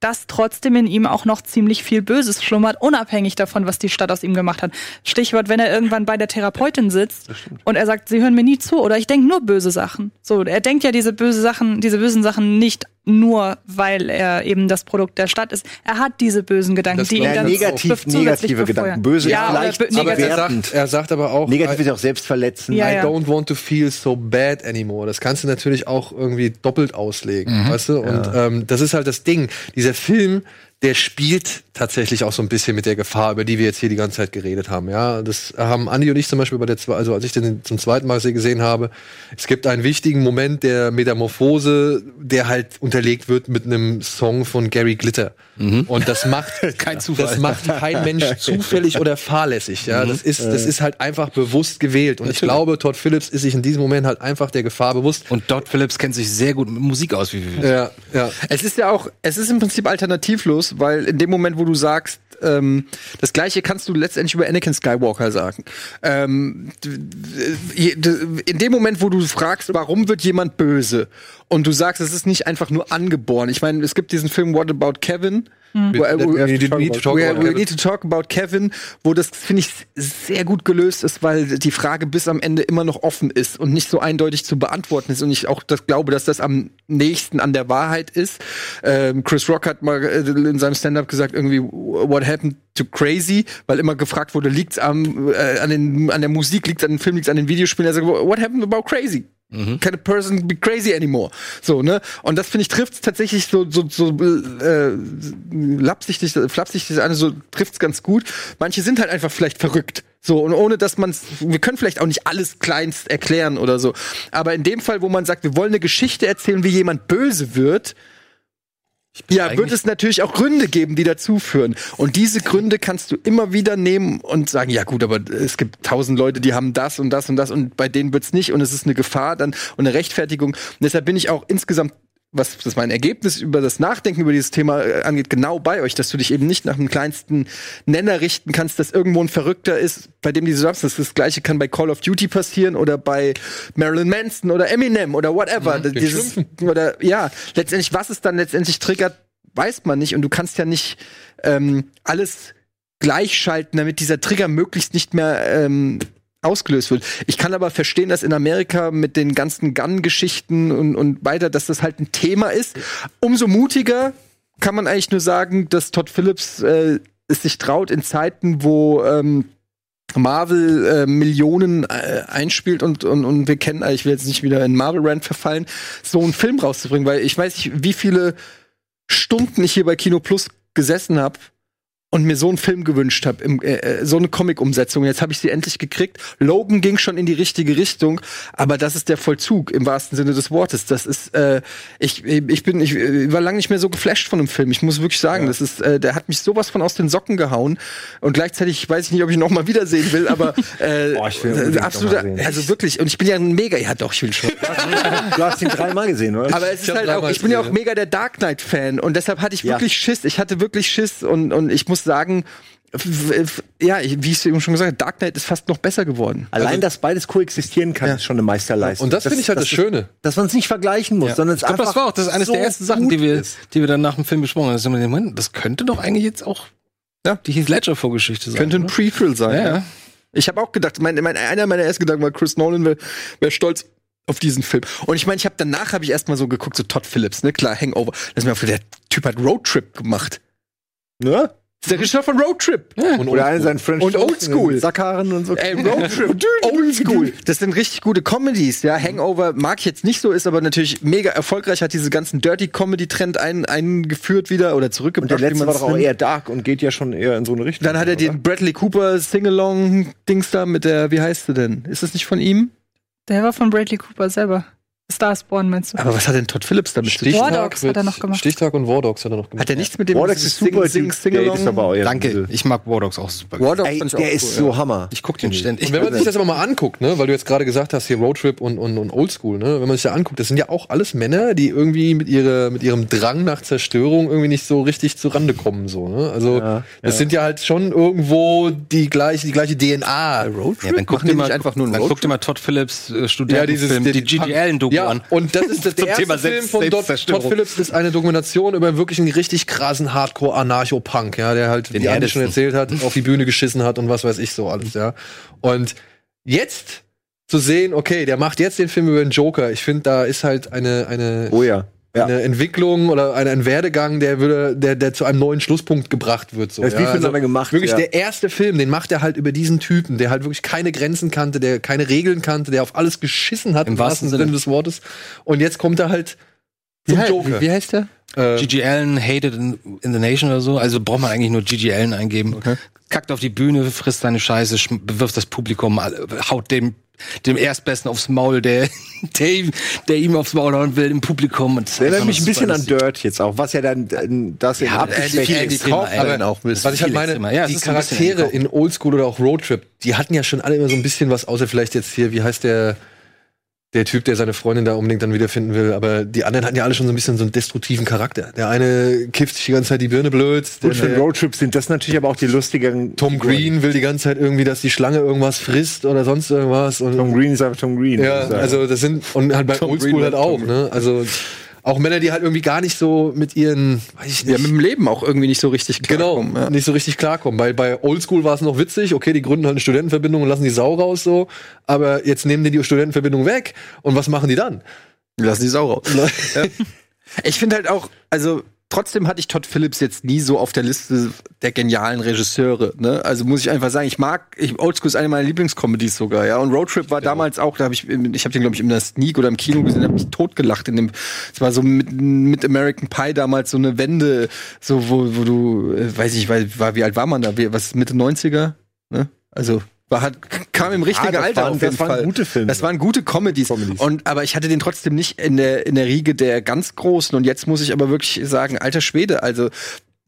dass trotzdem in ihm auch noch ziemlich viel Böses schlummert, unabhängig davon, was die Stadt aus ihm gemacht hat. Stichwort, wenn er irgendwann bei der Therapeutin sitzt und er sagt, sie hören mir nie zu oder ich denke nur böse Sachen. So, er denkt ja diese böse Sachen, diese bösen Sachen nicht nur, weil er eben das Produkt der Stadt ist. Er hat diese bösen Gedanken, Das die ihn dann negativ, zusätzlich negative befeuern. Gedanken. Böse ja, vielleicht aber negativ. er, wertend. sagt, er sagt aber auch, Negativ ist auch selbstverletzend. Ja, I ja. don't want to feel so bad anymore. Das kannst du natürlich auch irgendwie doppelt auslegen, weißt du? Und ähm, das ist halt das Ding. Dieser Film, der spielt tatsächlich auch so ein bisschen mit der Gefahr, über die wir jetzt hier die ganze Zeit geredet haben. Ja, das haben Andi und ich zum Beispiel bei der, also als ich den zum zweiten Mal gesehen habe. Es gibt einen wichtigen Moment der Metamorphose, der halt unterlegt wird mit einem Song von Gary Glitter. Und das macht Kein Zufall. Das macht kein Mensch zufällig oder fahrlässig. Ja, das ist, das ist halt einfach bewusst gewählt. Und ich glaube, Todd Phillips ist sich in diesem Moment halt einfach der Gefahr bewusst. Und Todd Phillips kennt sich sehr gut mit Musik aus, wie wir wissen. Ja, ja. Es ist ja auch, es ist im Prinzip alternativlos, weil in dem Moment, wo du sagst, ähm, das gleiche kannst du letztendlich über Anakin Skywalker sagen. Ähm, in dem Moment, wo du fragst, warum wird jemand böse? Und du sagst, es ist nicht einfach nur angeboren. Ich meine, es gibt diesen Film What About Kevin? Wo, wo, We need to- we need to talk we, about we Kevin. need to talk about Kevin, wo das, finde ich, sehr gut gelöst ist, weil die Frage bis am Ende immer noch offen ist und nicht so eindeutig zu beantworten ist. Und ich auch das glaube, dass das am nächsten an der Wahrheit ist. Ähm, Chris Rock hat mal äh, in seinem Stand-up gesagt, irgendwie, what happened to crazy, weil immer gefragt wurde, liegt's am, äh, an, den, an der Musik, liegt's an den Film, liegt's an den Videospielen. Er sagt, what happened about crazy? Can a person be crazy anymore? So, ne? Und das finde ich trifft tatsächlich so, so, so äh, lapsichtig, flapsichtig an, so trifft's ganz gut. Manche sind halt einfach vielleicht verrückt. So, und ohne dass man's, wir können vielleicht auch nicht alles kleinst erklären oder so. Aber in dem Fall, wo man sagt, wir wollen eine Geschichte erzählen, wie jemand böse wird, ja, wird es natürlich auch Gründe geben, die dazu führen. Und diese Gründe kannst du immer wieder nehmen und sagen, ja gut, aber es gibt tausend Leute, die haben das und das und das und bei denen wird's nicht und es ist eine Gefahr dann und eine Rechtfertigung. Und deshalb bin ich auch insgesamt was das mein Ergebnis über das Nachdenken über dieses Thema äh, angeht, genau bei euch, dass du dich eben nicht nach dem kleinsten Nenner richten kannst, dass irgendwo ein Verrückter ist, bei dem diese Substance, das gleiche kann bei Call of Duty passieren oder bei Marilyn Manson oder Eminem oder whatever. Dieses, oder ja, letztendlich, was es dann letztendlich triggert, weiß man nicht und du kannst ja nicht ähm, alles gleichschalten, damit dieser Trigger möglichst nicht mehr ähm, ausgelöst wird. Ich kann aber verstehen, dass in Amerika mit den ganzen Gun-Geschichten und, und weiter, dass das halt ein Thema ist. Umso mutiger kann man eigentlich nur sagen, dass Todd Phillips äh, es sich traut in Zeiten, wo ähm, Marvel äh, Millionen äh, einspielt und, und, und wir kennen, ich will jetzt nicht wieder in Marvel-Rand verfallen, so einen Film rauszubringen, weil ich weiß nicht, wie viele Stunden ich hier bei Kino Plus gesessen habe und mir so einen Film gewünscht habe, äh, äh, so eine Comic-Umsetzung. Jetzt habe ich sie endlich gekriegt. Logan ging schon in die richtige Richtung, aber das ist der Vollzug im wahrsten Sinne des Wortes. Das ist, äh, ich, ich bin, ich äh, war lange nicht mehr so geflasht von dem Film. Ich muss wirklich sagen, das ist, äh, der hat mich sowas von aus den Socken gehauen und gleichzeitig weiß ich nicht, ob ich ihn noch mal wiedersehen will, aber äh, Boah, ich will absoluter, mal sehen. also wirklich. Und ich bin ja ein mega, ja doch, ich will schon. Du hast ihn dreimal gesehen, oder? Aber es ist hab halt auch, ich bin ja auch mega der Dark Knight Fan und deshalb hatte ich Ja. wirklich Schiss. Ich hatte wirklich Schiss und, und ich muss sagen, f- f- ja, wie ich es eben schon gesagt habe, Dark Knight ist fast noch besser geworden. Allein, dass beides koexistieren kann, ist schon eine Meisterleistung. Und das finde ich halt das Schöne. Dass man es nicht vergleichen muss, sondern es Ich glaube, einfach das war auch das ist eines so der ersten Sachen, die wir, ist. die wir dann nach dem Film besprochen haben. Das, das könnte doch eigentlich jetzt auch Ja. die Heath Ledger Vorgeschichte sein. Könnte ein? Pre-Thrill sein. Ja, Ja, ja. Ich habe auch gedacht, mein, mein, einer meiner ersten Gedanken war, Chris Nolan wäre wär stolz auf diesen Film. Und ich meine, ich habe danach habe ich erstmal so geguckt, so Todd Phillips, ne, klar, Hangover. Das ist mir aufgefallen, der Typ hat Roadtrip gemacht. Ne? Das ist der Regisseur von Roadtrip. Und Oder einer seinen French Und in den Sackhaaren und so. Ey, Roadtrip, Oldschool. Das sind richtig gute Comedies, ja. Hangover mag ich jetzt nicht so, ist aber natürlich mega erfolgreich, hat diese ganzen Dirty Comedy Trend ein, eingeführt wieder oder zurückgebracht. Und der letzte war doch auch eher dark und geht ja schon eher in so eine Richtung. Dann hat er oder? den Bradley Cooper Sing-Along-Dings da mit der, wie heißt sie denn? Ist das nicht von ihm? Der war von Bradley Cooper selber. Starsborn meinst du? Aber was hat denn Todd Phillips damit zu tun? War Stichtag, Dogs hat er noch gemacht. Stichtag und War Dogs hat er noch gemacht. Hat er nichts mit dem Wardox ist super, Sing, Sing, Sing ist aber euer Danke, ich mag War Dogs auch super. War Dogs Ey, ich der auch ist cool, so ja. Hammer. Ich guck den ständig. Und wenn man sich das aber mal anguckt, ne, weil du jetzt gerade gesagt hast, hier Roadtrip und, und, und Oldschool, ne, wenn man sich da anguckt, das sind ja auch alles Männer, die irgendwie mit, ihrer, mit ihrem Drang nach Zerstörung irgendwie nicht so richtig zurande kommen, so, ne? Also, Ja, das sind ja halt schon irgendwo die gleiche, die gleiche DNA. Roadtrip? Ja, dann guck dir mal, einfach nur einen dann guck dir mal Todd Phillips äh, Studentenfilm, die G.G. Ja, an. und das ist der, Zum der erste Thema Film von Todd, Selbstzerstörung. Todd Phillips ist eine Dokumentation über wirklich einen richtig krassen Hardcore-Anarcho-Punk, ja, der halt, Den wie Andi schon erzählt hat, auf die Bühne geschissen hat und was weiß ich so alles, ja. Und jetzt zu sehen, okay, der macht jetzt den Film über den Joker, ich finde, da ist halt eine, eine, Oh ja. Ja. eine Entwicklung oder ein, ein Werdegang, der würde, der, der zu einem neuen Schlusspunkt gebracht wird. So. Ist wie viel hat er gemacht, Wirklich ja. der erste Film, den macht er halt über diesen Typen, der halt wirklich keine Grenzen kannte, der keine Regeln kannte, der auf alles geschissen hat Im wahrsten Sinne. des Wortes. Und jetzt kommt er halt zum Joker. wie heißt der? Äh, Gigi Allen hated in, in the nation oder so. Also braucht man eigentlich nur Gigi Allen eingeben. Kackt auf die Bühne, frisst seine Scheiße, bewirft das Publikum, haut dem dem Erstbesten aufs Maul, der, der, ihm- der ihm aufs Maul hauen will im Publikum. Und das ist Erinnert mich ein bisschen an. Dirt jetzt auch, was ja dann äh, das in Ja, weg- extremer, ey. aber auch was ich halt meine. Ja, die ist Charaktere in Oldschool oder auch Roadtrip, die hatten ja schon alle immer so ein bisschen was, außer vielleicht jetzt hier, wie heißt der, der Typ, der seine Freundin da unbedingt dann wiederfinden will, aber die anderen hatten ja alle schon so ein bisschen so einen destruktiven Charakter. Der eine kifft sich die ganze Zeit die Birne blöd, Gut, für den der, Roadtrip sind das natürlich aber auch die lustigeren. Tom Figuren. Green will die ganze Zeit irgendwie, dass die Schlange irgendwas frisst oder sonst irgendwas. Und, Tom Green ist einfach Tom Green. ja, also das sind, und halt bei Oldschool halt und auch, ne? Also auch Männer, die halt irgendwie gar nicht so mit ihren, weiß ich nicht. Ja, mit dem Leben auch irgendwie nicht so richtig Genau, klarkommen, Ja. nicht so richtig klarkommen. Bei, bei Oldschool war es noch witzig, okay, die gründen halt eine Studentenverbindung und lassen die Sau raus so, aber jetzt nehmen die die Studentenverbindung weg und was machen die dann? Lass die Sau raus. ja. Ich finde halt auch, also trotzdem hatte ich Todd Phillips jetzt nie so auf der Liste der genialen Regisseure. Ne? Also muss ich einfach sagen, ich mag, ich, Oldschool ist eine meiner Lieblingscomedies sogar, ja. Und Roadtrip war damals auch, da habe ich, ich habe den glaube ich in der Sneak oder im Kino gesehen, habe mich totgelacht in dem. Es war so mit, mit American Pie damals so eine Wende, so wo, wo du, äh, weiß ich, weil, war wie alt war man da? Wie, was Mitte 90er? Ne? Also war hat, kam im richtigen das Alter waren- auf jeden das waren Fall. gute Filme. Das waren gute Comedies. Comedies. Und aber ich hatte den trotzdem nicht in der in der Riege der ganz großen. Und jetzt muss ich aber wirklich sagen, alter Schwede, also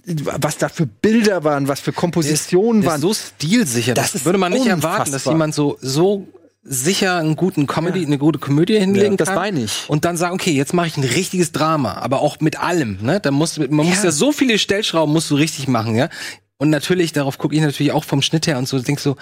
was da für Bilder waren, was für Kompositionen Der waren. ist so stilsicher. Das Das, ist würde man nicht erwarten, dass unfassbar. jemand so, so sicher einen guten Comedy, eine gute Komödie hinlegen Ja, das kann. meine ich. Und dann sagen, okay, jetzt mache ich ein richtiges Drama, aber auch mit allem, ne? Da muss, man muss ja so viele Stellschrauben musst du richtig machen, ja? Und natürlich, darauf gucke ich natürlich auch vom Schnitt her und so, denkst so,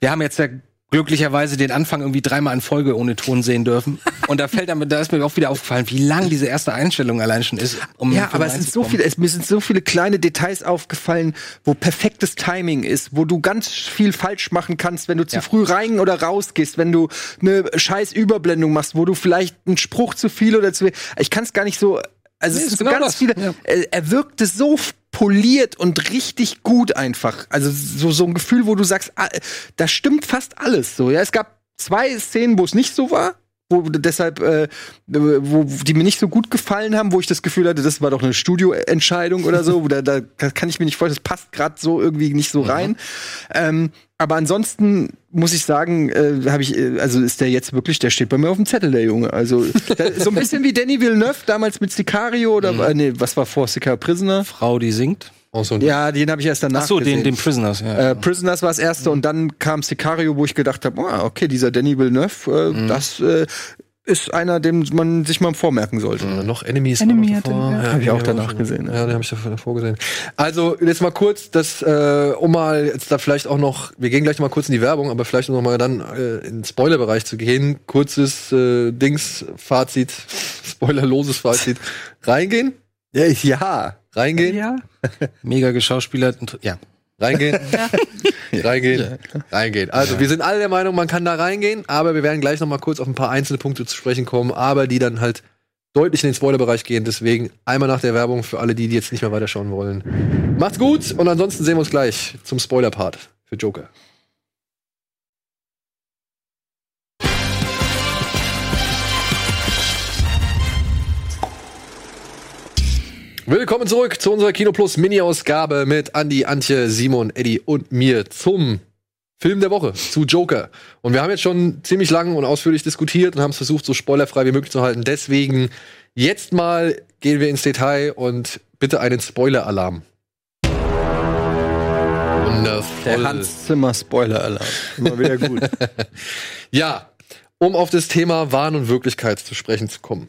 wir haben jetzt ja glücklicherweise den Anfang irgendwie dreimal in Folge ohne Ton sehen dürfen. Und da fällt mir, da ist mir auch wieder aufgefallen, wie lang diese erste Einstellung allein schon ist. Um ja, aber es sind so viele, es, mir sind so viele kleine Details aufgefallen, wo perfektes Timing ist, wo du ganz viel falsch machen kannst, wenn du zu Ja. früh rein oder raus gehst, wenn du eine scheiß Überblendung machst, wo du vielleicht einen Spruch zu viel oder zu Ich kann es gar nicht so. Also Nee, es ist sind so genau ganz das. viele. Ja. Er, er wirkte so poliert und richtig gut einfach. Also so so ein Gefühl, wo du sagst, ah, da stimmt fast alles so. Ja, es gab zwei Szenen, wo es nicht so war. Wo deshalb, äh, wo die mir nicht so gut gefallen haben, wo ich das Gefühl hatte, das war doch eine Studioentscheidung oder so, da, da kann ich mir nicht vorstellen, das passt gerade so irgendwie nicht so rein. Ähm, aber ansonsten muss ich sagen, äh, habe ich, äh, also ist der jetzt wirklich, der steht bei mir auf dem Zettel, der Junge. Also so ein bisschen wie Danny Villeneuve damals mit Sicario oder äh, nee, was war vor Sicario Prisoner? Frau, die singt. So Ja, den habe ich erst danach Ach so, gesehen. den, den Prisoners, ja. Äh, Prisoners war das erste und dann kam Sicario, wo ich gedacht habe, oh, okay, dieser Danny Villeneuve, äh, Mhm. das äh, ist einer, den man sich mal vormerken sollte. Äh, noch Enemies. Enemy den, ja. Hab ich auch danach schon. gesehen, ja. Ja, den habe ich davor davor gesehen. Also, jetzt mal kurz, das, äh, um mal jetzt da vielleicht auch noch, wir gehen gleich noch mal kurz in die Werbung, aber vielleicht noch mal dann äh, in den Spoilerbereich zu gehen. Kurzes äh, Dings, Fazit, spoilerloses Fazit. Reingehen? Ja, ja. Reingehen? Ja. Mega geschauspielert. und- Ja. Reingehen? reingehen? Reingehen. Also, wir sind alle der Meinung, man kann da reingehen, aber wir werden gleich noch mal kurz auf ein paar einzelne Punkte zu sprechen kommen, aber die dann halt deutlich in den Spoilerbereich gehen. Deswegen einmal nach der Werbung für alle, die, die jetzt nicht mehr weiterschauen wollen. Macht's gut und ansonsten sehen wir uns gleich zum Spoiler-Part für Joker. Willkommen zurück zu unserer Kino Plus Mini-Ausgabe mit Andy, Antje, Simon, Eddie und mir zum Film der Woche, zu Joker. Und wir haben jetzt schon ziemlich lang und ausführlich diskutiert und haben es versucht, so spoilerfrei wie möglich zu halten. Deswegen jetzt mal gehen wir ins Detail und bitte einen Spoiler-Alarm. Wundervoll. Der Hans Zimmer Spoiler-Alarm. Immer wieder gut. Ja, um auf das Thema Wahn und Wirklichkeit zu sprechen zu kommen.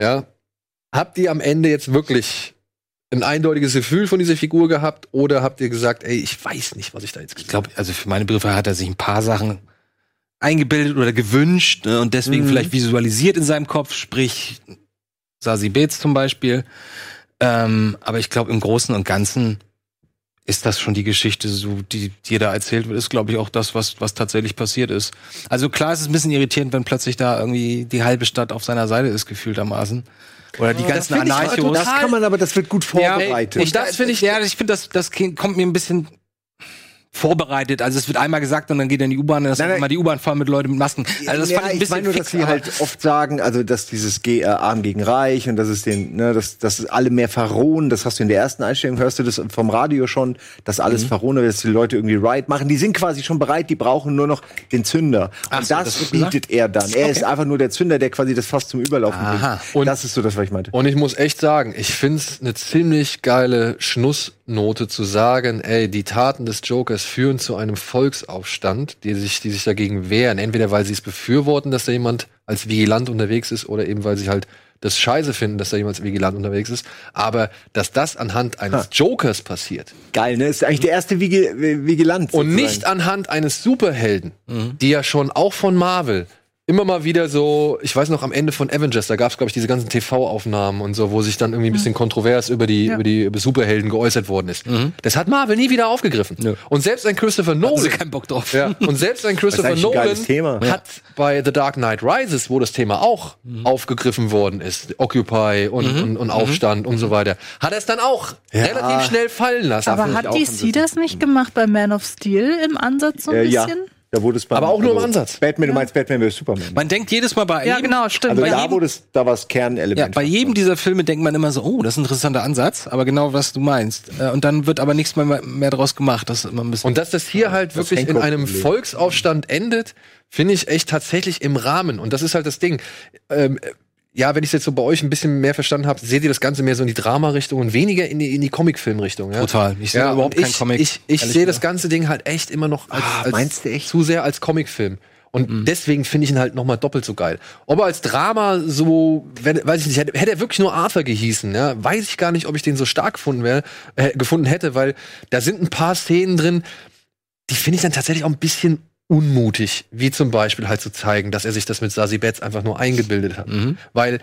Ja, habt ihr am Ende jetzt wirklich ein eindeutiges Gefühl von dieser Figur gehabt oder habt ihr gesagt, ey, ich weiß nicht, was ich da jetzt Ich glaube, also für meine Begriffe hat er sich ein paar Sachen eingebildet oder gewünscht ne, und deswegen Mhm. vielleicht visualisiert in seinem Kopf, sprich Sasi Beetz zum Beispiel. Ähm, aber ich glaube, im Großen und Ganzen ist das schon die Geschichte, so die dir da erzählt wird, ist, glaube ich, auch das, was, was tatsächlich passiert ist. Also klar, es ist ein bisschen irritierend, wenn plötzlich da irgendwie die halbe Stadt auf seiner Seite ist, gefühltermaßen. Oder die ganzen ich Anarchos. Das kann man aber, das wird gut vorbereitet. Und das finde ich, ja, ich finde, das, das kommt mir ein bisschen vorbereitet. Also es wird einmal gesagt und dann geht er in die U-Bahn und das Nein, immer die U-Bahn voll mit Leuten mit Masken. Also das ja, fand ich ein ich bisschen meine nur, fix, dass sie halt oft sagen, also dass dieses Ge äh, Arm gegen Reich und dass es den, ne, dass, dass alle mehr verrohen, das hast du in der ersten Einstellung, hörst du das vom Radio schon, dass Mhm. alles verrohen wird, dass die Leute irgendwie Right machen. Die sind quasi schon bereit, die brauchen nur noch den Zünder. Ach Und so, das, das bietet er dann. Er ist einfach nur der Zünder, der quasi das Fass zum Überlaufen Aha. bringt. Und- das ist so das, was ich meinte. Und ich muss echt sagen, ich find's eine ziemlich geile Schnussnote zu sagen, ey, die Taten des Jokers führen zu einem Volksaufstand, die sich, die sich dagegen wehren. Entweder weil sie es befürworten, dass da jemand als Vigilant unterwegs ist, oder eben weil sie halt das Scheiße finden, dass da jemand als Vigilant unterwegs ist. Aber dass das anhand eines Ha. Jokers passiert Geil, ne? Ist eigentlich der erste Vigi Vigilant. und sozusagen. nicht anhand eines Superhelden, die ja schon auch von Marvel immer mal wieder so, ich weiß noch am Ende von Avengers, da gab es glaube ich diese ganzen TV-Aufnahmen und so, wo sich dann irgendwie ein bisschen kontrovers über die Ja. über die über Superhelden geäußert worden ist. Das hat Marvel nie wieder aufgegriffen. Nö. Und selbst ein Christopher Nolan keinen Bock drauf. ja, und selbst ein Christopher ein Nolan Thema. hat bei The Dark Knight Rises, wo das Thema auch aufgegriffen worden ist, Occupy und, und, und Aufstand und so weiter, hat er es dann auch relativ schnell fallen lassen. Aber hat DC das nicht gemacht bei Man of Steel im Ansatz so ein äh, ja, bisschen? Da wurde es beim, Aber auch nur im Ansatz. Batman, du meinst Batman vs Superman. Man denkt jedes Mal bei Ja, jedem, genau, stimmt. Also Bei da jedem- wurde es, da war es Kernelement. Ja, bei jedem dieser Filme denkt man immer so, oh, das ist ein interessanter Ansatz, aber genau was du meinst. Äh, Und dann wird aber nichts mehr, mehr draus gemacht. Das ist immer ein bisschen. Und dass das hier halt wirklich in einem Hancock-Problem. Volksaufstand endet, finde ich echt tatsächlich im Rahmen. Und das ist halt das Ding. Ähm, äh, ja, wenn ich es jetzt so bei euch ein bisschen mehr verstanden habe, seht ihr das Ganze mehr so in die Drama-Richtung und weniger in die, in die Comic-Film-Richtung. Ja? Total. Ich sehe ja, überhaupt ich, Comic, Ich, ich sehe das ganze Ding halt echt immer noch als, Ah, als meinst du echt? zu sehr als Comicfilm. Und deswegen finde ich ihn halt noch mal doppelt so geil. Ob er als Drama so, wenn, weiß ich nicht, hätte, hätte er wirklich nur Arthur gehießen, ja, weiß ich gar nicht, ob ich den so stark gefunden, wär, äh, gefunden hätte, weil da sind ein paar Szenen drin, die finde ich dann tatsächlich auch ein bisschen unmutig, wie zum Beispiel halt zu zeigen, dass er sich das mit Sassy Betts einfach nur eingebildet hat. Weil,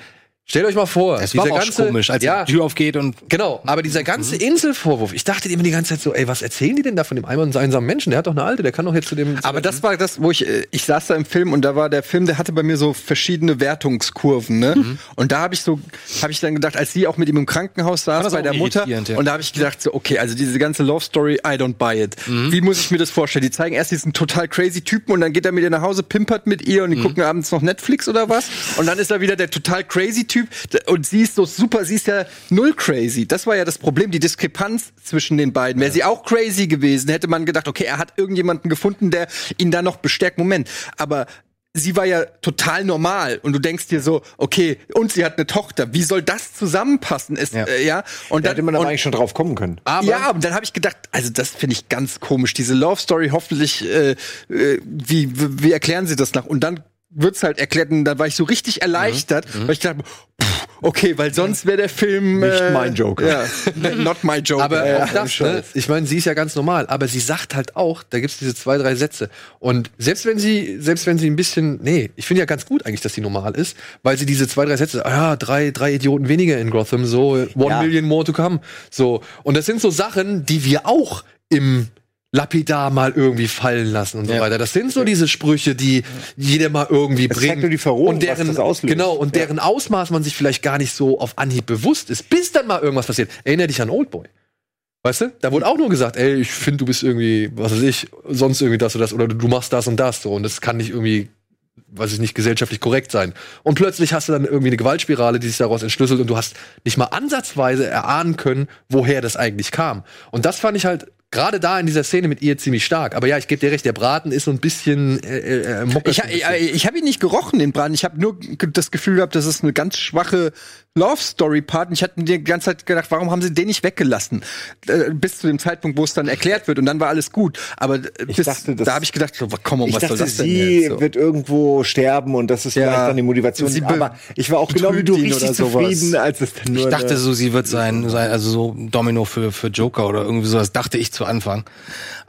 stellt euch mal vor, Es war auch komisch, als ja, die Tür aufgeht und Genau, aber dieser ganze Inselvorwurf, ich dachte immer die ganze Zeit so, ey, was erzählen die denn da von dem einmal einsamen Menschen? Der hat doch eine alte, der kann doch jetzt zu dem. zu Aber dem- das war das, wo ich, äh, ich saß da im Film und da war der Film, der hatte bei mir so verschiedene Wertungskurven, ne? Mhm. Und da habe ich so, habe ich dann gedacht, als sie auch mit ihm im Krankenhaus saß bei der Mutter, ja. und da habe ich gedacht, so, okay, also diese ganze Love Story, I don't buy it. Mhm. Wie muss ich mir das vorstellen? Die zeigen erst diesen total crazy Typen und dann geht er mit ihr nach Hause, pimpert mit ihr und die Mhm. gucken abends noch Netflix oder was? Und dann ist da wieder der total crazy Typ und sie ist so super, sie ist ja null crazy. Das war ja das Problem, die Diskrepanz zwischen den beiden. Wäre sie auch crazy gewesen, hätte man gedacht, okay, er hat irgendjemanden gefunden, der ihn da noch bestärkt. Moment, aber sie war ja total normal und du denkst dir so, okay, und sie hat eine Tochter, wie soll das zusammenpassen? Es, ja. Äh, ja? Und Da hätte man aber und, eigentlich schon drauf kommen können. aber ja, aber dann habe ich gedacht, also das finde ich ganz komisch. Diese Love Story, hoffentlich, äh, äh, wie, wie wie erklären sie das nach? Und dann wird's halt erklärt und dann war ich so richtig erleichtert, weil ich dachte, pff, okay, weil sonst wäre der Film Nicht äh, mein Joker. Ja, not my Joker. Aber ja, auch das, ne? ich meine, sie ist ja ganz normal, aber sie sagt halt auch, da gibt's diese zwei, drei Sätze. Und selbst wenn sie, selbst wenn sie ein bisschen, nee, ich finde ja ganz gut eigentlich, dass sie normal ist, weil sie diese zwei, drei Sätze, ah ja, drei, drei Idioten weniger in Gotham, so one Ja. million more to come. So. Und das sind so Sachen, die wir auch im lapidar mal irgendwie fallen lassen und so Ja. weiter. Das sind so diese Sprüche, die jeder mal irgendwie Es bringt. nur die Verrohung, und deren, was das auslöst. Genau, und Ja. deren Ausmaß man sich vielleicht gar nicht so auf Anhieb bewusst ist, bis dann mal irgendwas passiert. Erinner dich an Oldboy. Weißt du? Da wurde auch nur gesagt, ey, ich finde, du bist irgendwie, was weiß ich, sonst irgendwie das oder das, oder du machst das und das so. Und das kann nicht irgendwie, weiß ich nicht, gesellschaftlich korrekt sein. Und plötzlich hast du dann irgendwie eine Gewaltspirale, die sich daraus entschlüsselt und du hast nicht mal ansatzweise erahnen können, woher das eigentlich kam. Und das fand ich halt gerade da in dieser Szene mit ihr ziemlich stark. Aber ja, ich gebe dir recht, der Braten ist so ein bisschen äh, äh, äh, Ich, ich, ich habe ihn nicht gerochen, den Braten. Ich habe nur das Gefühl gehabt, das ist eine ganz schwache Love Story Part. Und ich hatte mir die ganze Zeit gedacht, warum haben sie den nicht weggelassen? Äh, bis zu dem Zeitpunkt, wo es dann erklärt wird. Und dann war alles gut. Aber äh, bis, dachte, da habe ich gedacht, so, komm, Ich was soll dachte, das denn sie jetzt? So. wird irgendwo sterben und das ist Ja. vielleicht dann die Motivation. Sie be- Aber ich war auch genau wie du richtig oder sowas. zufrieden, als es dann nur Ich dachte so, sie wird sein, sein also so Domino für, für Joker oder irgendwie sowas, dachte ich zu Anfang.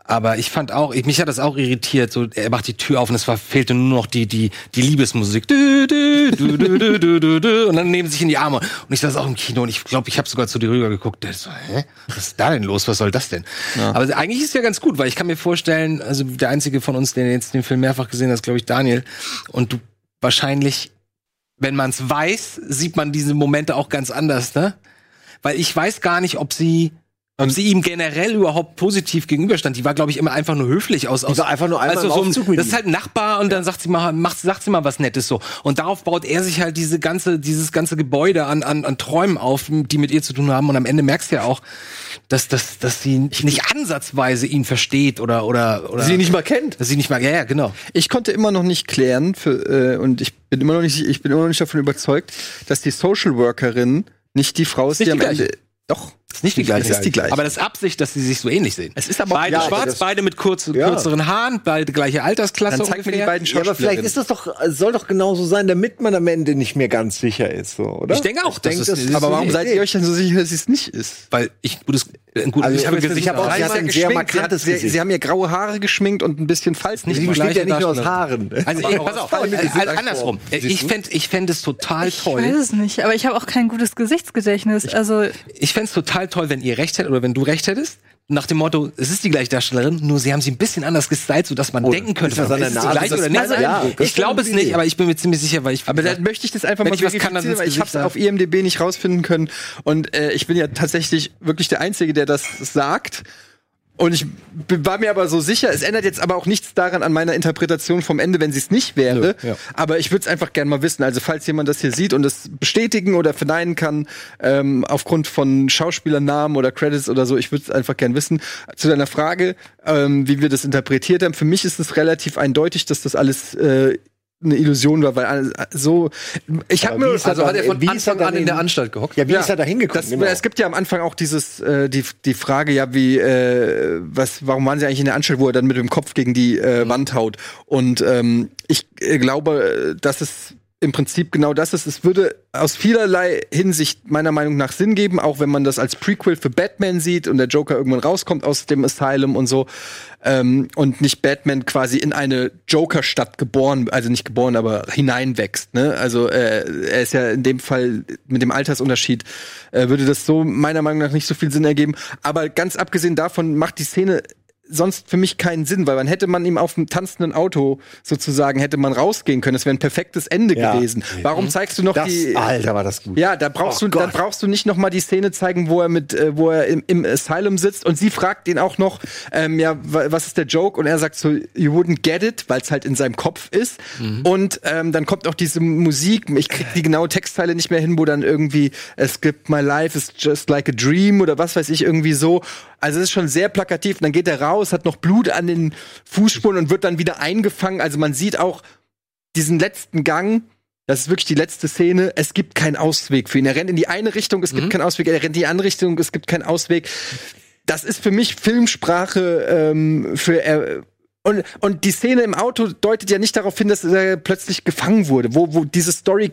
Aber ich fand auch, ich, mich hat das auch irritiert. So, er macht die Tür auf und es war, fehlte nur noch die, die, die Liebesmusik. Du, du, du, du, du, du, du, du, und dann nehmen sie sich in die Arme. Und ich saß auch im Kino und ich glaube, ich habe sogar zu dir rüber geguckt. Der so, hä? Was ist da denn los? Was soll das denn? Aber eigentlich ist es ja ganz gut, weil ich kann mir vorstellen, also der einzige von uns, der jetzt den Film mehrfach gesehen hat, ist, glaube ich, Daniel. Und du wahrscheinlich wenn man es weiß, sieht man diese Momente auch ganz anders, ne? Weil ich weiß gar nicht, ob sie, ob sie ihm generell überhaupt positiv gegenüberstand. Die war, glaube ich, immer einfach nur höflich aus. aus war einfach nur einmal im so ein- Aufzug mit Das ist halt ein Nachbar und dann sagt sie mal, macht, sagt sie mal was Nettes so. Und darauf baut er sich halt diese ganze, dieses ganze Gebäude an, an, an Träumen auf, die mit ihr zu tun haben. Und am Ende merkst du ja auch, dass, dass, dass sie nicht ansatzweise ihn versteht oder, oder, oder Sie nicht mal kennt. dass sie nicht mal, ja, ja, genau. Ich konnte immer noch nicht klären für, äh, und ich bin immer noch nicht, ich bin immer noch nicht davon überzeugt, dass die Social Workerin nicht die Frau ist, nicht die am die Ende. Doch. Ist nicht die gleiche. Es ist die gleiche. Aber das ist Absicht, dass sie sich so ähnlich sehen. Es ist aber beide ja, schwarz, das- beide mit kurz, Ja. kürzeren Haaren, beide gleiche Altersklasse. Dann zeig mir die beiden Ja, aber vielleicht ist das doch, es soll doch genauso sein, damit man am Ende nicht mehr ganz sicher ist, so, oder? Ich denke auch, dass denke, es- das es ist aber warum seid ihr euch denn so sicher, dass es nicht ist? Weil ich gutes, ein gutes Also ich ich habe ich habe auch- sie hat ein sehr markantes sie, Gesicht. sie haben ja graue Haare geschminkt und ein bisschen Falz. nicht Sie die besteht ja nicht nur aus. Haaren. Also, ey, pass auf, äh, Gesicht- andersrum. Äh, Ich fände ich fänd es total Ich toll. weiß es nicht, aber ich habe auch kein gutes Gesichtsgedächtnis. Also Ich fände es total toll, wenn ihr recht hättet oder wenn du recht hättest. Nach dem Motto, es ist die gleiche Darstellerin, nur sie haben sie ein bisschen anders gestylt, sodass man denken könnte, ist das an der ist es die Nase? gleiche Das oder nicht. Eindruck. Das ich glaube es nicht, Idee. aber ich bin mir ziemlich sicher, weil ich Aber dann möchte ich das einfach mal ich was kann, dann weil ich habe es auf IMDb nicht rausfinden können und äh, ich bin ja tatsächlich wirklich der Einzige, der das sagt. Und ich war mir aber so sicher, es ändert jetzt aber auch nichts daran an meiner Interpretation vom Ende, wenn sie es nicht wäre. Nö, ja. Aber ich würde es einfach gerne mal wissen. Also falls jemand das hier sieht und es bestätigen oder verneinen kann, ähm, aufgrund von Schauspielernamen oder Credits oder so, ich würde es einfach gern wissen. Zu deiner Frage, ähm, wie wir das interpretiert haben, für mich ist es relativ eindeutig, dass das alles äh, eine Illusion war, weil so ich habe mir Also hat er von Anfang an dann in der in- Anstalt gehockt? Ja, wie ist er da hingekommen? Genau. Es gibt ja am Anfang auch dieses äh, die die Frage ja wie äh, was warum waren sie eigentlich in der Anstalt, wo er dann mit dem Kopf gegen die äh, Wand haut und ähm, ich äh, glaube, dass es im Prinzip genau das ist. Es würde aus vielerlei Hinsicht meiner Meinung nach Sinn geben, auch wenn man das als Prequel für Batman sieht und der Joker irgendwann rauskommt aus dem Asylum und so ähm, und nicht Batman quasi in eine Joker-Stadt geboren, also nicht geboren, aber hineinwächst. Ne? Also äh, er ist ja in dem Fall mit dem Altersunterschied äh, würde das so meiner Meinung nach nicht so viel Sinn ergeben. Aber ganz abgesehen davon macht die Szene sonst für mich keinen Sinn, weil man hätte man ihm auf dem tanzenden Auto sozusagen hätte man rausgehen können. Das wäre ein perfektes Ende Ja. gewesen. Warum zeigst du noch das, die Alter, war das gut. ja, da brauchst Oh du, dann Gott. brauchst du nicht noch mal die Szene zeigen, wo er mit, äh, wo er im, im Asylum sitzt und sie fragt ihn auch noch, ähm, ja, wa- was ist der Joke? Und er sagt so, you wouldn't get it, weil es halt in seinem Kopf ist. Und ähm, dann kommt auch diese Musik, ich krieg die genaue Textteile nicht mehr hin, wo dann irgendwie es gibt my life is just like a dream oder was weiß ich irgendwie so. Also es ist schon sehr plakativ. Und dann geht er raus, hat noch Blut an den Fußspuren und wird dann wieder eingefangen. Also man sieht auch diesen letzten Gang, das ist wirklich die letzte Szene. Es gibt keinen Ausweg für ihn. Er rennt in die eine Richtung, es gibt keinen Ausweg. Er rennt in die andere Richtung, es gibt keinen Ausweg. Das ist für mich Filmsprache ähm, für er. Und, und die Szene im Auto deutet ja nicht darauf hin, dass er plötzlich gefangen wurde. Wo, wo diese Story,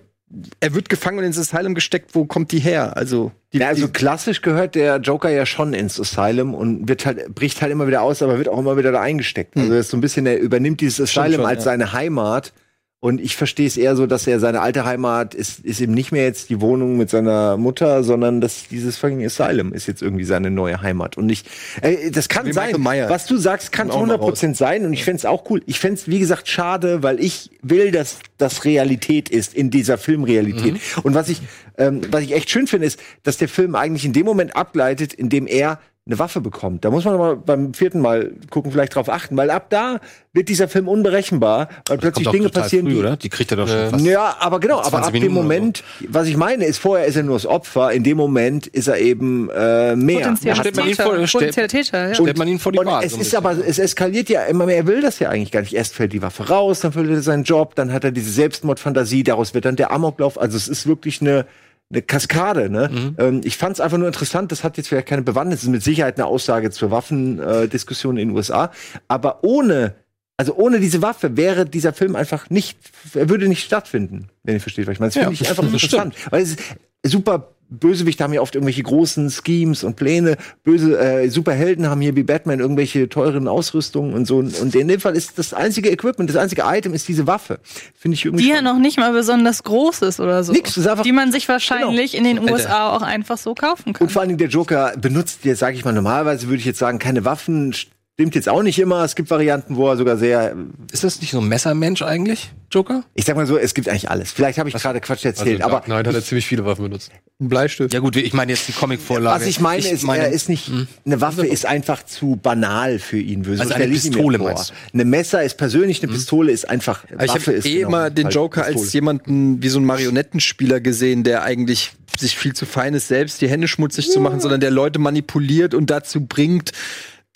er wird gefangen und ins Asylum gesteckt, wo kommt die her? Also, die, Ja, also klassisch gehört der Joker ja schon ins Asylum und wird halt, bricht halt immer wieder aus, aber wird auch immer wieder da eingesteckt. Also das ist so ein bisschen, er übernimmt dieses Asylum schon, als ja. seine Heimat. Und ich verstehe es eher so, dass er seine alte Heimat ist, ist eben nicht mehr jetzt die Wohnung mit seiner Mutter, sondern dass dieses fucking Asylum ist jetzt irgendwie seine neue Heimat. Und nicht, äh, das kann Wie sein. Was du sagst, kann Kommt auch mal 100% sein. Und ich fänd's auch cool. Ich fänd's wie gesagt, schade, weil ich will, dass das Realität ist in dieser Filmrealität. Mhm. Und was ich, ähm, was ich echt schön finde, ist, dass der Film eigentlich in dem Moment abgleitet, in dem er eine Waffe bekommt. Da muss man aber beim vierten Mal gucken, vielleicht drauf achten, weil ab da wird dieser Film unberechenbar, weil plötzlich Kommt auch Dinge passieren, früh, die oder? Die kriegt er doch schon fast. ja, aber genau, aber 20 ab dem Minuten oder Moment, was ich meine, ist, vorher ist er nur das Opfer, in dem Moment ist er eben äh, mehr. potenzieller Er hat stellt man ihn Täter. vor- stellt- Täter, ja. stellt man ihn vor die und Wahl, es so ist aber, es eskaliert ja immer mehr. Er will das ja eigentlich gar nicht. Erst fällt die Waffe raus, dann verliert er seinen Job, dann hat er diese Selbstmordfantasie, daraus wird dann der Amoklauf. Also es ist wirklich eine, eine Kaskade. Ne? Mhm. Ähm, ich fand es einfach nur interessant. Das hat jetzt vielleicht keine Bewandtnis. Das ist mit Sicherheit eine Aussage zur Waffendiskussion in den USA. Aber ohne also ohne diese Waffe wäre dieser Film einfach nicht, er würde nicht stattfinden, wenn ihr versteht, was ich meine. Das finde ich einfach interessant. Weil es ist super Bösewichte haben ja oft irgendwelche großen Schemes und Pläne. Böse äh, Superhelden haben hier wie Batman irgendwelche teuren Ausrüstungen und so. Und in dem Fall ist das einzige Equipment, das einzige Item ist diese Waffe. Finde ich irgendwie. Die ja noch nicht mal besonders groß ist oder so. Nix, ist einfach- die man sich wahrscheinlich in den Alter. USA auch einfach so kaufen kann. Und vor allen Dingen der Joker benutzt ja, sage ich mal, normalerweise würde ich jetzt sagen, keine Waffen, Stimmt jetzt auch nicht immer. Es gibt Varianten, wo er sogar sehr. Ist das nicht so ein Messermensch eigentlich, Joker? Ich sag mal so, es gibt eigentlich alles. Vielleicht habe ich gerade Quatsch erzählt, also, aber nein, hat er ziemlich viele Waffen benutzt. Ein Bleistift. Ja gut, ich meine jetzt die Comicvorlage. was ich meine ist, er ist nicht. Eine Waffe ist einfach zu banal für ihn. So Also eine ich Pistole meinst du? Eine Messer ist persönlich, eine Pistole ist einfach. Aber ich Waffe habe ist eh genau immer den Joker Pistole. als jemanden wie so ein Marionettenspieler gesehen, der eigentlich sich viel zu fein ist, selbst die Hände schmutzig zu machen, sondern der Leute manipuliert und dazu bringt,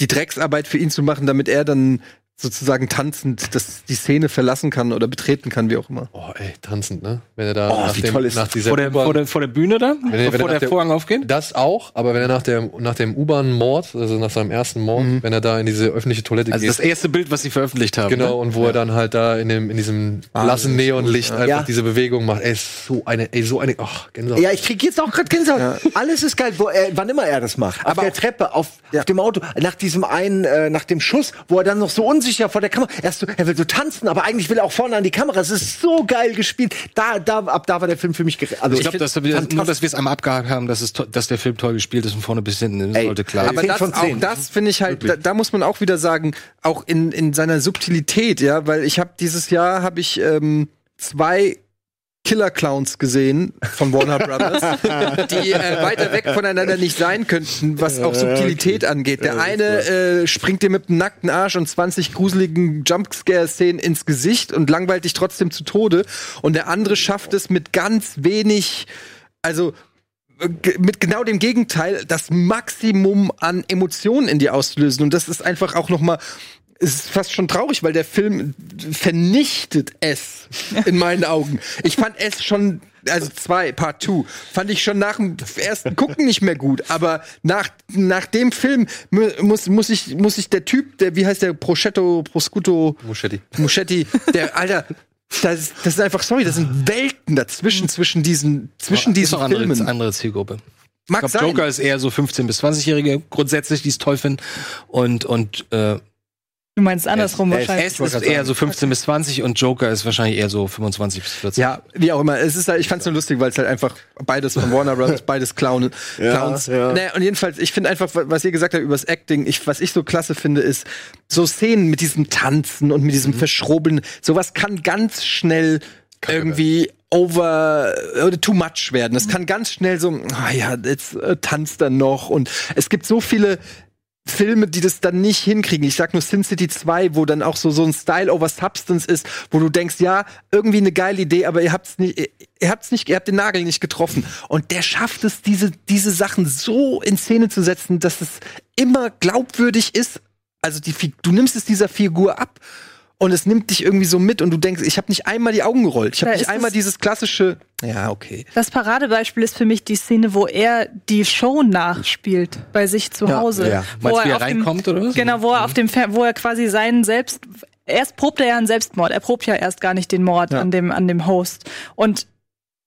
die Drecksarbeit für ihn zu machen, damit er dann sozusagen tanzend das, die Szene verlassen kann oder betreten kann, wie auch immer. Oh, ey, tanzend, ne? Wenn er da Oh, nach, wie dem, toll ist- nach dieser vor, der, vor, der, vor der Bühne da, Wenn er- wenn er bevor nach der der- Vorhang aufgeht. Das auch, aber wenn er nach, der, nach dem U-Bahn-Mord, also nach seinem ersten Mord, wenn er da in diese öffentliche Toilette Also geht. das erste Bild, was sie veröffentlicht haben. Genau, Ne? und wo er dann halt da in, dem, in diesem blassen Neonlicht einfach Ja. diese Bewegung macht. Ey, so eine, ey, so eine, ach, Gänsehaut. Ja, ich krieg jetzt auch gerade Gänsehaut. Alles ist geil, wo er, wann immer er das macht. Auf Aber der auch- Treppe, auf, auf dem Auto, nach diesem einen, äh, nach dem Schuss, wo er dann noch so unsicher vor der Kamera, er, ist so, er will so tanzen, aber eigentlich will er auch vorne an die Kamera. Es ist so geil gespielt. Da, da, ab da war der Film für mich, also Ich glaube, dass wir, nur, dass wir es einmal abgehakt haben, dass, es dass der Film toll gespielt ist von vorne bis hinten. Das Ey, sollte klar aber das, auch das finde ich halt, da, da muss man auch wieder sagen, auch in, in seiner Subtilität, ja, weil ich habe dieses Jahr habe ich ähm, zwei Killer Clowns gesehen von Warner Brothers, die äh, weiter weg voneinander nicht sein könnten, was auch Subtilität angeht. Der eine äh, springt dir mit einem nackten Arsch und 20 gruseligen Jumpscare-Szenen ins Gesicht und langweilt dich trotzdem zu Tode. Und der andere schafft es mit ganz wenig, also ge- mit genau dem Gegenteil, das Maximum an Emotionen in dir auszulösen. Und das ist einfach auch noch mal es ist fast schon traurig, weil der Film vernichtet es in meinen Augen. Ich fand es schon, also zwei, Part 2, fand ich schon nach dem ersten Gucken nicht mehr gut. Aber nach, nach dem Film mu- muss, muss, ich, muss ich der Typ, der, wie heißt der, Proschetto, Prosciutto, Muschetti. Muschetti, der, Alter, das, ist- das ist einfach, sorry, das sind Welten dazwischen, zwischen diesen, zwischen ist diesen doch andere, Filmen. andere Zielgruppe. Mag Ich glaube, sein. Joker ist eher so 15- bis 20-Jährige grundsätzlich, die es toll finden. Und, und äh, Du meinst andersrum Es- wahrscheinlich. S ist eher so 15 bis 20 und Joker ist wahrscheinlich eher so 25 bis 40. Ja, wie auch immer. Es ist halt, ich fand's nur lustig, weil es halt einfach beides von Warner Brothers, beides Clown, Clowns. ja. Naja, und jedenfalls, ich finde einfach, wa- was ihr gesagt habt über das Acting, ich, was ich so klasse finde, ist so Szenen mit diesem Tanzen und mit diesem Verschrobeln. Sowas kann ganz schnell irgendwie over oder too much werden. Es kann ganz schnell so, ah ja, jetzt äh, tanzt er noch und es gibt so viele Filme, die das dann nicht hinkriegen. Ich sag nur Sin City 2, wo dann auch so, so ein Style over Substance ist, wo du denkst, ja, irgendwie eine geile Idee, aber ihr habt's nicht, ihr, habt's nicht, ihr habt den Nagel nicht getroffen. Und der schafft es, diese, diese Sachen so in Szene zu setzen, dass es immer glaubwürdig ist. Also die, du nimmst es dieser Figur ab und es nimmt dich irgendwie so mit und du denkst, ich habe nicht einmal die Augen gerollt. Ich habe nicht einmal es- dieses klassische, ja, okay. Das Paradebeispiel ist für mich die Szene, wo er die Show nachspielt bei sich zu Hause. ja. Wo Meinst du, wie er auf dem- reinkommt, oder was? Genau, wo er auf dem, wo er quasi seinen selbst, erst probt er ja einen Selbstmord. Er probt ja erst gar nicht den Mord an dem, an dem Host. Und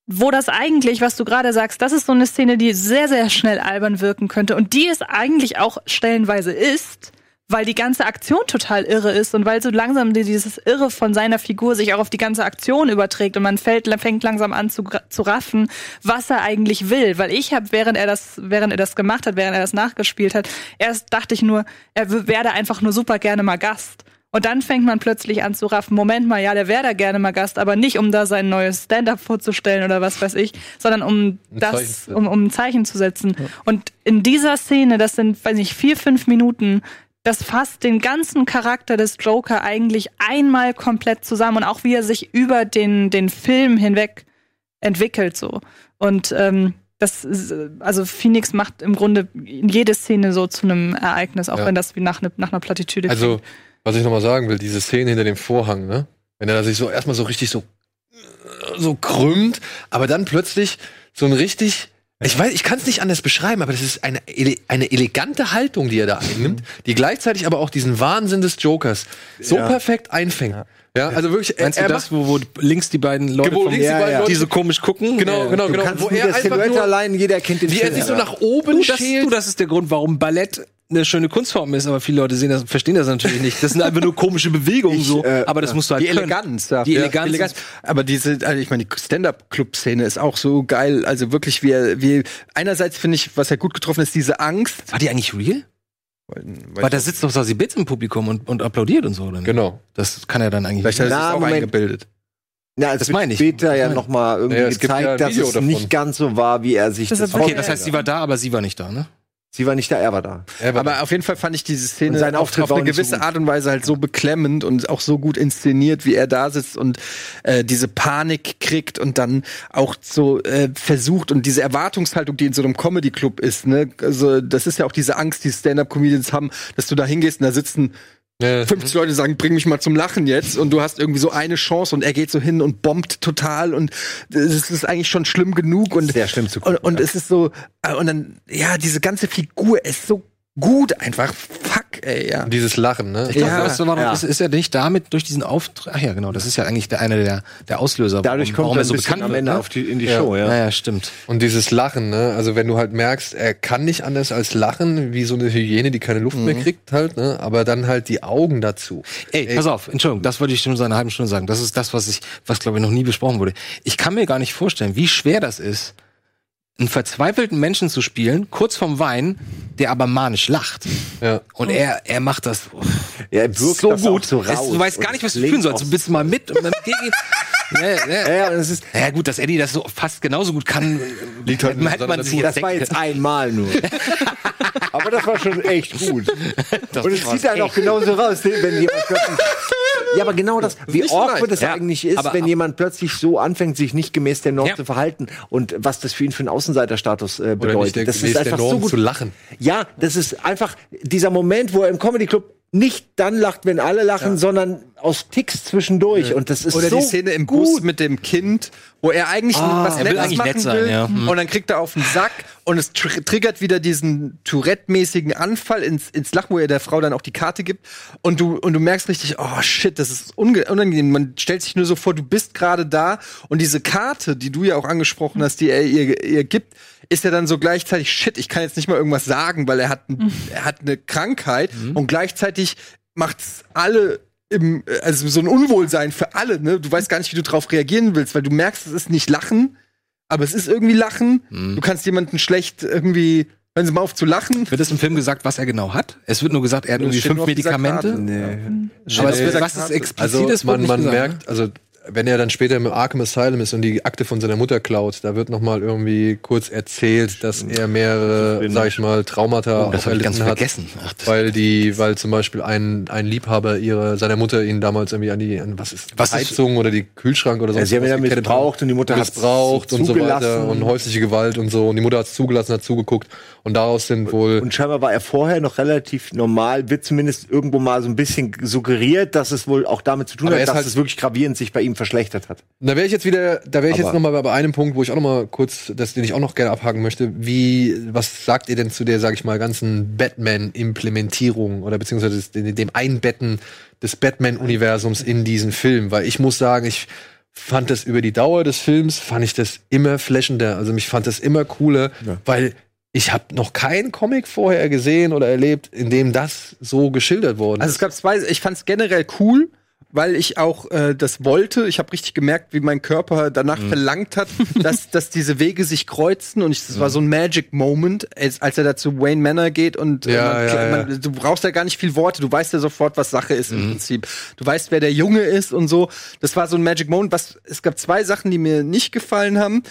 wo das eigentlich, was du gerade sagst, das ist so eine Szene, die sehr, sehr schnell albern wirken könnte und die es eigentlich auch stellenweise ist, weil die ganze Aktion total irre ist und weil so langsam die- dieses Irre von seiner Figur sich auch auf die ganze Aktion überträgt und man fällt, fängt langsam an zu, zu raffen, was er eigentlich will. Weil ich habe, während er das, während er das gemacht hat, während er das nachgespielt hat, erst dachte ich nur, er werde einfach nur super gerne mal Gast. Und dann fängt man plötzlich an zu raffen, Moment mal, ja, der wäre da gerne mal Gast, aber nicht um da sein neues Stand-up vorzustellen oder was weiß ich, sondern um Ein das, um, um ein Zeichen zu setzen. Und in dieser Szene, das sind, weiß nicht, vier, fünf Minuten, das fasst den ganzen Charakter des Joker eigentlich einmal komplett zusammen und auch wie er sich über den, den Film hinweg entwickelt so. Und ähm, das ist, also Phoenix macht im Grunde jede Szene so zu einem Ereignis, auch Ja. wenn das wie nach, ne, nach einer Plattitüde Also, klingt. was ich nochmal sagen will, diese Szene hinter dem Vorhang, ne? Wenn er sich so erstmal so richtig so, so krümmt, aber dann plötzlich so ein richtig, ich weiß, ich kann es nicht anders beschreiben, aber das ist eine, ele eine elegante Haltung, die er da einnimmt, die gleichzeitig aber auch diesen Wahnsinn des Jokers so Ja. perfekt einfängt. Ja, also wirklich, Meinst du das, wo, wo links die beiden Leute, Wo links die Ja, beiden ja. Leute- die so komisch gucken? Genau, Ja. genau, Du genau. Wo er einfach Silhouette nur, allein, jeder kennt den wie er Film. sich so nach oben schält. du, das ist der Grund, warum Ballett eine schöne Kunstform ist, aber viele Leute sehen das, verstehen das natürlich nicht. Das sind einfach nur komische Bewegungen Ich, so, äh, aber das musst du halt Die können. Eleganz, ja. Die Ja, Eleganz. Aber diese, also ich meine, die Stand-up-Club-Szene ist auch so geil. Also wirklich, wie, wie einerseits finde ich, was er gut getroffen ist, diese Angst. War die eigentlich real? Weil da sitzt doch Sassy Bits im Publikum und, und applaudiert und so, oder? nicht? Genau. Das kann er dann eigentlich Vielleicht hat er sich auch Moment. eingebildet. Ja, es Das wird meine ich. später ja Das meine noch mal irgendwie Ja, gezeigt, ja dass es davon. nicht ganz so war, wie er sich Das das Okay, das heißt, sie war da, aber sie war nicht da, ne? Sie war nicht da, er war da. Er war Aber auf jeden Fall fand ich diese Szene Und auf, Auftritt auf eine so gewisse gut. Art und Weise halt so beklemmend und auch so gut inszeniert, wie er da sitzt und äh, diese Panik kriegt und dann auch so äh, versucht und diese Erwartungshaltung, die in so einem Comedy-Club ist, ne? Also das ist ja auch diese Angst, die Stand-up-Comedians haben, dass du da hingehst und da sitzen Ja. 50 Leute sagen, bring mich mal zum Lachen jetzt und du hast irgendwie so eine Chance und er geht so hin und bombt total und es ist eigentlich schon schlimm genug und Sehr schlimm zu gucken, und, und ja. es ist so äh, und dann ja diese ganze Figur ist so gut einfach ey ja Dieses Lachen, ne? Ich glaube, Ja, weißt du, warum ja. ist, ist er nicht damit durch diesen Auftritt? Ach ja, genau, das ist ja eigentlich der eine der, der Auslöser, Dadurch warum, kommt warum er so bekannt am. Ende Ne? auf die, in die Ja. Show, ja. Ja, ja, stimmt. Und dieses Lachen, ne? Also wenn du halt merkst, er kann nicht anders als lachen, wie so eine Hyäne, die keine Luft mehr kriegt halt, ne? Aber dann halt die Augen dazu. Ey, pass auf, Entschuldigung, das wollte ich schon seit einer halben Stunde sagen. Das ist das, was ich, was glaube ich noch nie besprochen wurde. Ich kann mir gar nicht vorstellen, wie schwer das ist, einen verzweifelten Menschen zu spielen, kurz vorm Wein, der aber manisch lacht. Ja. Und er, er macht das Ja, er wirkt so das gut. so Es- raus. du weißt gar nicht, was du fühlen sollst. Du bist mal mit und dann gegen ihn. Ja, ja, Ja, ja, es ist, ja, gut, dass Eddie das so fast genauso gut kann, Liegt halt hätte man sich das war jetzt einmal nur. Aber das war schon echt gut. Das und es sieht dann auch genauso raus, wenn jemand plötzlich. Ja, aber genau das, wie awkward es Ja, eigentlich ist, aber- wenn jemand plötzlich so anfängt, sich nicht gemäß der Norm Ja. zu verhalten und was das für ihn für einen Außenseiterstatus äh, Oder bedeutet. nicht der, das gemäß ist einfach der Norm so gut. zu lachen. Ja, das ist einfach dieser Moment, wo er im Comedy Club nicht dann lacht, wenn alle lachen, sondern aus Ticks zwischendurch. Und das ist Oder so die Szene im gut. Bus mit dem Kind, wo er eigentlich was er will Nettes eigentlich machen nett sein, will ja. Hm. und dann kriegt er auf den Sack und es tr triggert wieder diesen Tourette-mäßigen Anfall ins, ins Lachen, wo er der Frau dann auch die Karte gibt und du und du merkst richtig, oh shit, das ist unangenehm. Man stellt sich nur so vor, du bist gerade da und diese Karte, die du ja auch angesprochen hast, die er ihr, ihr gibt, ist ja dann so gleichzeitig shit, ich kann jetzt nicht mal irgendwas sagen, weil er hat, ein, er hat eine Krankheit und gleichzeitig macht's alle im, also so ein Unwohlsein für alle, ne? Du weißt gar nicht, wie du drauf reagieren willst, weil du merkst, es ist nicht Lachen, aber es ist irgendwie Lachen. Du kannst jemanden schlecht irgendwie, hören Sie mal auf zu lachen. Wird es im Film gesagt, was er genau hat? Es wird nur gesagt, er hat irgendwie fünf Medikamente. Nee. Aber es wird, was ist explizit Also ist, man, man merkt, also wenn er dann später im Arkham Asylum ist und die Akte von seiner Mutter klaut, da wird noch mal irgendwie kurz erzählt, dass er mehrere, sag ich mal, Traumata Oh, das hab ich ganz erlitten hat, vergessen. Ach, das- weil die, weil zum Beispiel ein, ein Liebhaber ihrer seiner Mutter ihn damals irgendwie an die, an, was ist, Was ist- Heizung oder die Kühlschrank oder so. Ja, sie haben ihn missbraucht und die Mutter hat's missbraucht und so weiter und häusliche Gewalt und so. Und die Mutter hat es zugelassen, hat zugeguckt und daraus sind wohl Und scheinbar war er vorher noch relativ normal, wird zumindest irgendwo mal so ein bisschen suggeriert, dass es wohl auch damit zu tun hat, dass halt- es wirklich gravierend sich bei ihm verschlechtert hat. Da wäre ich jetzt wieder, da wäre ich jetzt Aber- noch mal bei einem Punkt, wo ich auch noch mal kurz, das den ich auch noch gerne abhaken möchte. Wie, was sagt ihr denn zu der, sag ich mal, ganzen Batman-Implementierung oder beziehungsweise des- dem Einbetten des Batman-Universums in diesen Film? Weil ich muss sagen, ich fand das über die Dauer des Films, fand ich das immer flashender. Also mich fand das immer cooler, weil ich habe noch keinen Comic vorher gesehen oder erlebt, in dem das so geschildert worden Also ist. es gab zwei, ich fand es generell cool, weil ich auch äh, das wollte. Ich habe richtig gemerkt, wie mein Körper danach Mhm. verlangt hat, dass, dass diese Wege sich kreuzen. Und ich, das war so ein Magic Moment, als, als er da zu Wayne Manor geht und äh, Ja, man, ja. Man, du brauchst ja gar nicht viel Worte. Du weißt ja sofort, was Sache ist Mhm. im Prinzip. Du weißt, wer der Junge ist und so. Das war so ein Magic Moment. Was, es gab zwei Sachen, die mir nicht gefallen haben.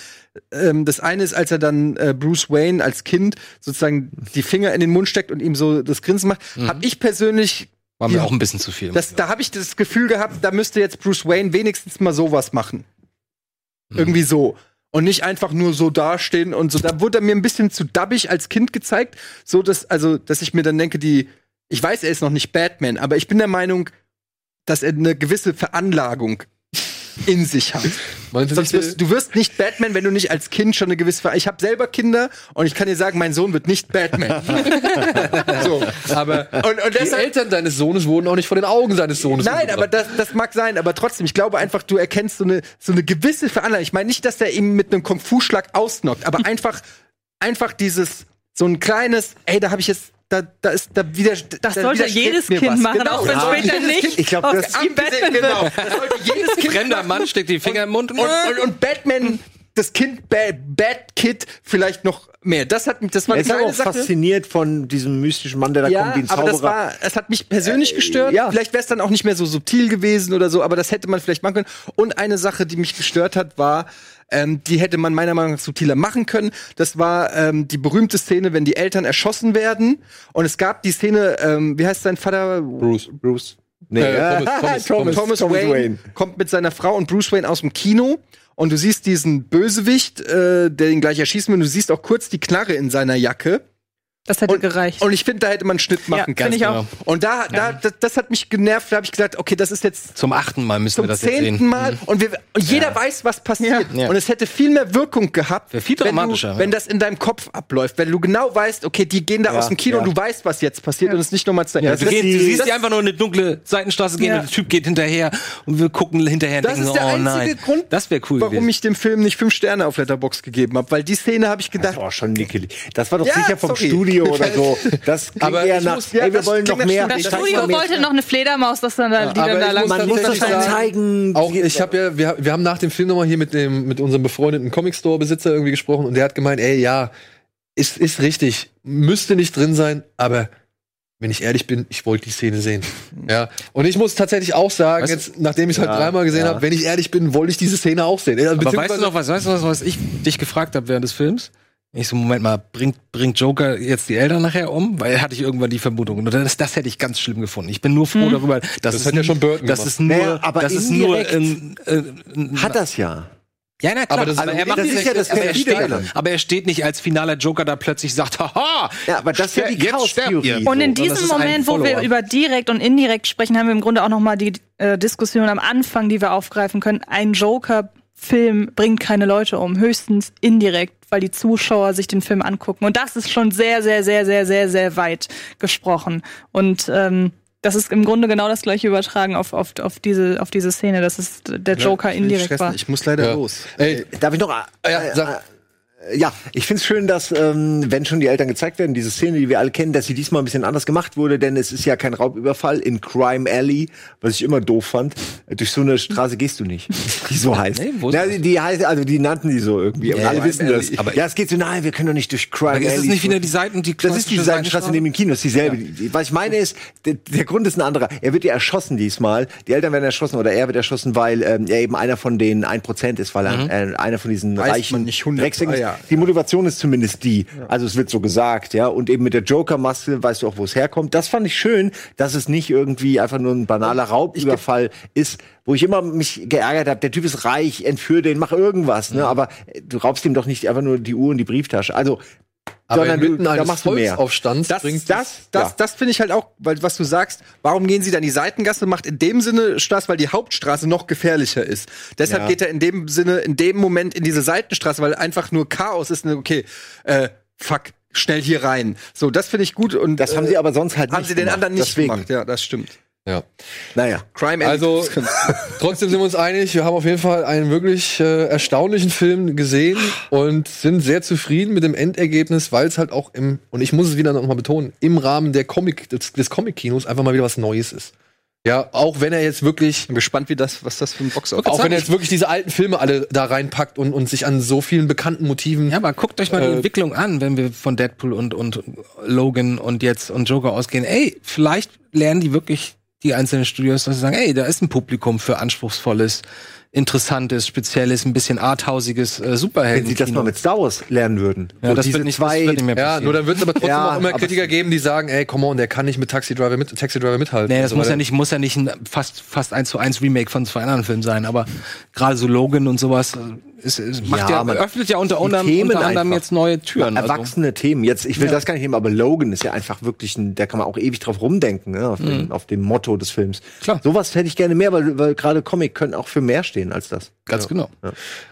Ähm, das eine ist, als er dann äh, Bruce Wayne als Kind sozusagen die Finger in den Mund steckt und ihm so das Grinsen macht, Mhm. hab ich persönlich War mir Ja. auch ein bisschen zu viel. das, da habe ich das Gefühl gehabt, da müsste jetzt Bruce Wayne wenigstens mal sowas machen. Irgendwie so. Und nicht einfach nur so dastehen und so. Da wurde er mir ein bisschen zu dubbig als Kind gezeigt. So, dass, also, dass ich mir dann denke, die, ich weiß, er ist noch nicht Batman, aber ich bin der Meinung, dass er eine gewisse Veranlagung in sich hat. Sonst wirst, du wirst nicht Batman, wenn du nicht als Kind schon eine gewisse Ich habe selber Kinder und ich kann dir sagen, mein Sohn wird nicht Batman. so, aber und, und die deshalb, Eltern deines Sohnes wurden auch nicht vor den Augen seines Sohnes Nein, aber das, das mag sein, aber trotzdem, ich glaube einfach, du erkennst so eine, so eine gewisse Veranlagung. Ich meine nicht, dass er ihm mit einem Kung-Fu-Schlag ausnockt, aber einfach, einfach dieses, so ein kleines, ey, da habe ich jetzt, da, da ist, da wieder. Das sollte jedes Kind machen, auch wenn später nicht Ich glaub, aus das- Batman genau. Das sollte jedes Kind Fremder. Mann steckt die Finger im Mund und, Und, und, und Batman das Kind, Bad, Bad Kid, vielleicht noch mehr. Das hat mich, das war Er ist eine aber auch Sache. fasziniert von diesem mystischen Mann, der da kommt, wie ein aber Zauberer. das war, es hat mich persönlich gestört. ja. Vielleicht wäre es dann auch nicht mehr so subtil gewesen oder so, aber das hätte man vielleicht machen können. Und eine Sache, die mich gestört hat, war, ähm, die hätte man meiner Meinung nach subtiler machen können. Das war ähm, die berühmte Szene, wenn die Eltern erschossen werden. Und es gab die Szene, ähm, wie heißt sein Vater? Bruce. Bruce. Nee, Äh, ja. Thomas, Thomas, Thomas, Wayne, kommt mit seiner Frau und Bruce Wayne aus dem Kino und du siehst diesen Bösewicht, äh, der ihn gleich erschießen will. Und du siehst auch kurz die Knarre in seiner Jacke. Das hätte Und, gereicht. und ich finde, da hätte man einen Schnitt machen Ja, können. ich auch. Und da, da das, das hat mich genervt. Da habe ich gesagt, okay, das ist jetzt Zum achten Mal müssen zum wir das jetzt zehnten sehen. Mal und, wir, und jeder weiß, was passiert. Ja. Und es hätte viel mehr Wirkung gehabt, viel wenn, dramatischer, du, wenn ja. das in deinem Kopf abläuft. Wenn du genau weißt, okay, die gehen da Ja, aus dem Kino ja. und du weißt, was jetzt passiert und es nicht nochmal zeigen. Ja, Das das ist ist Du, die- du siehst das- die einfach nur in eine dunkle Seitenstraße gehen Ja. und der Typ geht hinterher und wir gucken hinterher und Das denken, ist der oh einzige nein. Grund, das wäre cool warum gewesen. ich dem Film nicht fünf Sterne auf Letterbox gegeben habe, weil die Szene habe ich Das gedacht, war schon nickelig. Das war doch Ja, sicher vom sorry. Studio oder so. Das klingt Aber eher nach, muss- ja, ey, wir wollen noch mehr. Das Studio wollte noch eine Fledermaus, dass dann da, die aber dann da lang Man muss das sagen, zeigen. Auch ich habe ja, wir, wir haben nach dem Film nochmal hier mit dem mit unserem befreundeten Comic Store Besitzer irgendwie gesprochen und der hat gemeint, ey, ja, ist ist richtig, müsste nicht drin sein, aber wenn ich ehrlich bin, ich wollte die Szene sehen. Ja. Und ich muss tatsächlich auch sagen, Weißt jetzt nachdem ich es Ja, halt dreimal gesehen ja. habe, wenn ich ehrlich bin, wollte ich diese Szene auch sehen. Aber weißt du noch was, weißt du was, was ich dich gefragt habe während des Films? Ich so, Moment mal, bringt, bringt Joker jetzt die Eltern nachher um? Weil hatte ich irgendwann die Vermutung. Und das, das hätte ich ganz schlimm gefunden. Ich bin nur froh darüber, dass Das es hat ja schon Burton das ist nur, Naja, aber das ist nur, ähm, äh, n- Hat das ja. Ja, na klar, Aber das- aber er macht das ist ja das aber, er steht, aber er steht nicht als finaler Joker da plötzlich sagt, haha! Ja, aber das ist ja die Chaos-Theorie. Und in diesem Moment, wo wir über direkt und indirekt sprechen, haben wir im Grunde auch noch mal die äh, Diskussion am Anfang, die wir aufgreifen können. Ein Joker-Film bringt keine Leute um, höchstens indirekt, weil die Zuschauer sich den Film angucken. Und das ist schon sehr, sehr, sehr, sehr, sehr, sehr weit gesprochen. Und ähm, das ist im Grunde genau das gleiche übertragen auf, auf, auf, diese, auf diese Szene, dass es der Joker indirekt war. Ich muss leider Ja. los. Ey, Darf ich noch? ja, äh, sag. Äh, ja, ich find's schön, dass, ähm, wenn schon die Eltern gezeigt werden, diese Szene, die wir alle kennen, dass sie diesmal ein bisschen anders gemacht wurde, denn es ist ja kein Raubüberfall in Crime Alley, was ich immer doof fand. Durch so eine Straße gehst du nicht, die so heißt. Nee, wo ist ja, das? die, die heißt, also die nannten die so irgendwie. und alle Crime wissen das. Alley. Aber ja, es geht so, nein, wir können doch nicht durch Crime Aber ist Alley. es nicht wieder die Seiten, die Das ist die Seitenstraße neben dem Kino, ist dieselbe. Die- Was ich meine ist, der, der Grund ist ein anderer. Er wird ja erschossen diesmal. Die Eltern werden erschossen oder er wird erschossen, weil ähm, er eben einer von den 1% ist, weil er äh, einer von diesen Weiß reichen man nicht, 100 Drecksäcken ist. Ah, ja. Die Motivation ist zumindest die. Also es wird so gesagt, ja. Und eben mit der Joker-Maske weißt du auch, wo es herkommt. Das fand ich schön, dass es nicht irgendwie einfach nur ein banaler Raubüberfall ist, wo ich immer mich geärgert habe. Der Typ ist reich, entführ den, mach irgendwas, ne? Aber du raubst ihm doch nicht einfach nur die Uhr und die Brieftasche. Also, aber sondern du- inmitten da eines machst du mehr. Volksaufstands Das, bringt das, das, ja. das finde ich halt auch, weil was du sagst, warum gehen sie dann die Seitengasse, macht in dem Sinne Spaß, weil die Hauptstraße noch gefährlicher ist. Deshalb Ja. geht er in dem Sinne, in dem Moment in diese Seitenstraße, weil einfach nur Chaos ist, ne, okay, äh, fuck, schnell hier rein. So, das finde ich gut und Das haben sie aber sonst halt haben nicht sie den gemacht. anderen nicht Deswegen. gemacht. Ja, das stimmt. Ja. Naja. Crime Also trotzdem sind wir uns einig, wir haben auf jeden Fall einen wirklich äh, erstaunlichen Film gesehen und sind sehr zufrieden mit dem Endergebnis, weil es halt auch im, und ich muss es wieder noch mal betonen, im Rahmen der Comic, des, des Comic-Kinos einfach mal wieder was Neues ist. Ja, auch wenn er jetzt wirklich, bin gespannt, wie das, was das für ein Boxoffice auch wenn er jetzt wirklich diese alten Filme alle da reinpackt und, und sich an so vielen bekannten Motiven. Ja, aber guckt euch mal die Äh, Entwicklung an, wenn wir von Deadpool und, und Logan und jetzt und Joker ausgehen. Ey, vielleicht lernen die wirklich die einzelnen Studios, dass sie sagen, ey, da ist ein Publikum für anspruchsvolles, interessantes, spezielles, ein bisschen arthausiges äh, Superhelden. Wenn sie das mal mit Star Wars lernen würden. ja, So das wird nicht, zwei, das wird nicht mehr Ja, passieren. nur dann wird es aber trotzdem Ja, auch immer Kritiker geben, die sagen, ey, come on, der kann nicht mit Taxi Driver mit Taxi Driver mithalten. Nee, das Also, muss ja nicht, muss ja nicht ein fast, fast eins zu eins Remake von zwei anderen Filmen sein, aber gerade so Logan und sowas, ist, ist, macht Ja, ja, man- öffnet ja unter Themen unter anderem jetzt neue Türen. Also, Erwachsene Themen. Jetzt, ich will das gar nicht nehmen, aber Logan ist ja einfach wirklich ein, da kann man auch ewig drauf rumdenken, ne, auf, den, auf dem Motto des Films. Klar. Sowas hätte ich gerne mehr, weil, weil gerade Comic können auch für mehr stehen als das. ganz genau.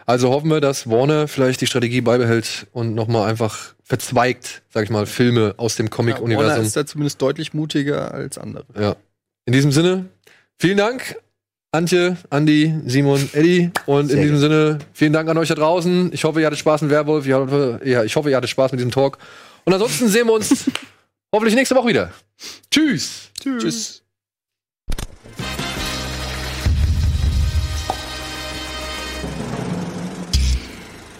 Also hoffen wir, dass Warner vielleicht die Strategie beibehält und nochmal einfach verzweigt, sag ich mal, Filme aus dem Warner Comic-Universum. ist da zumindest deutlich mutiger als andere. Ja. In diesem Sinne, vielen Dank, Antje, Andi, Simon, Eddie. Und Sehr in diesem Sinne, vielen Dank an euch da draußen. Ich hoffe, ihr hattet Spaß mit Werwolf. Ich hoffe, ja, ich hoffe, ihr hattet Spaß mit diesem Talk. Und ansonsten sehen wir uns hoffentlich nächste Woche wieder. Tschüss. Tschüss.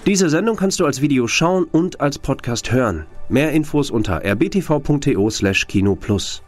Diese Sendung kannst du als Video schauen und als Podcast hören. Mehr Infos unter rbtv.to/kinoplus.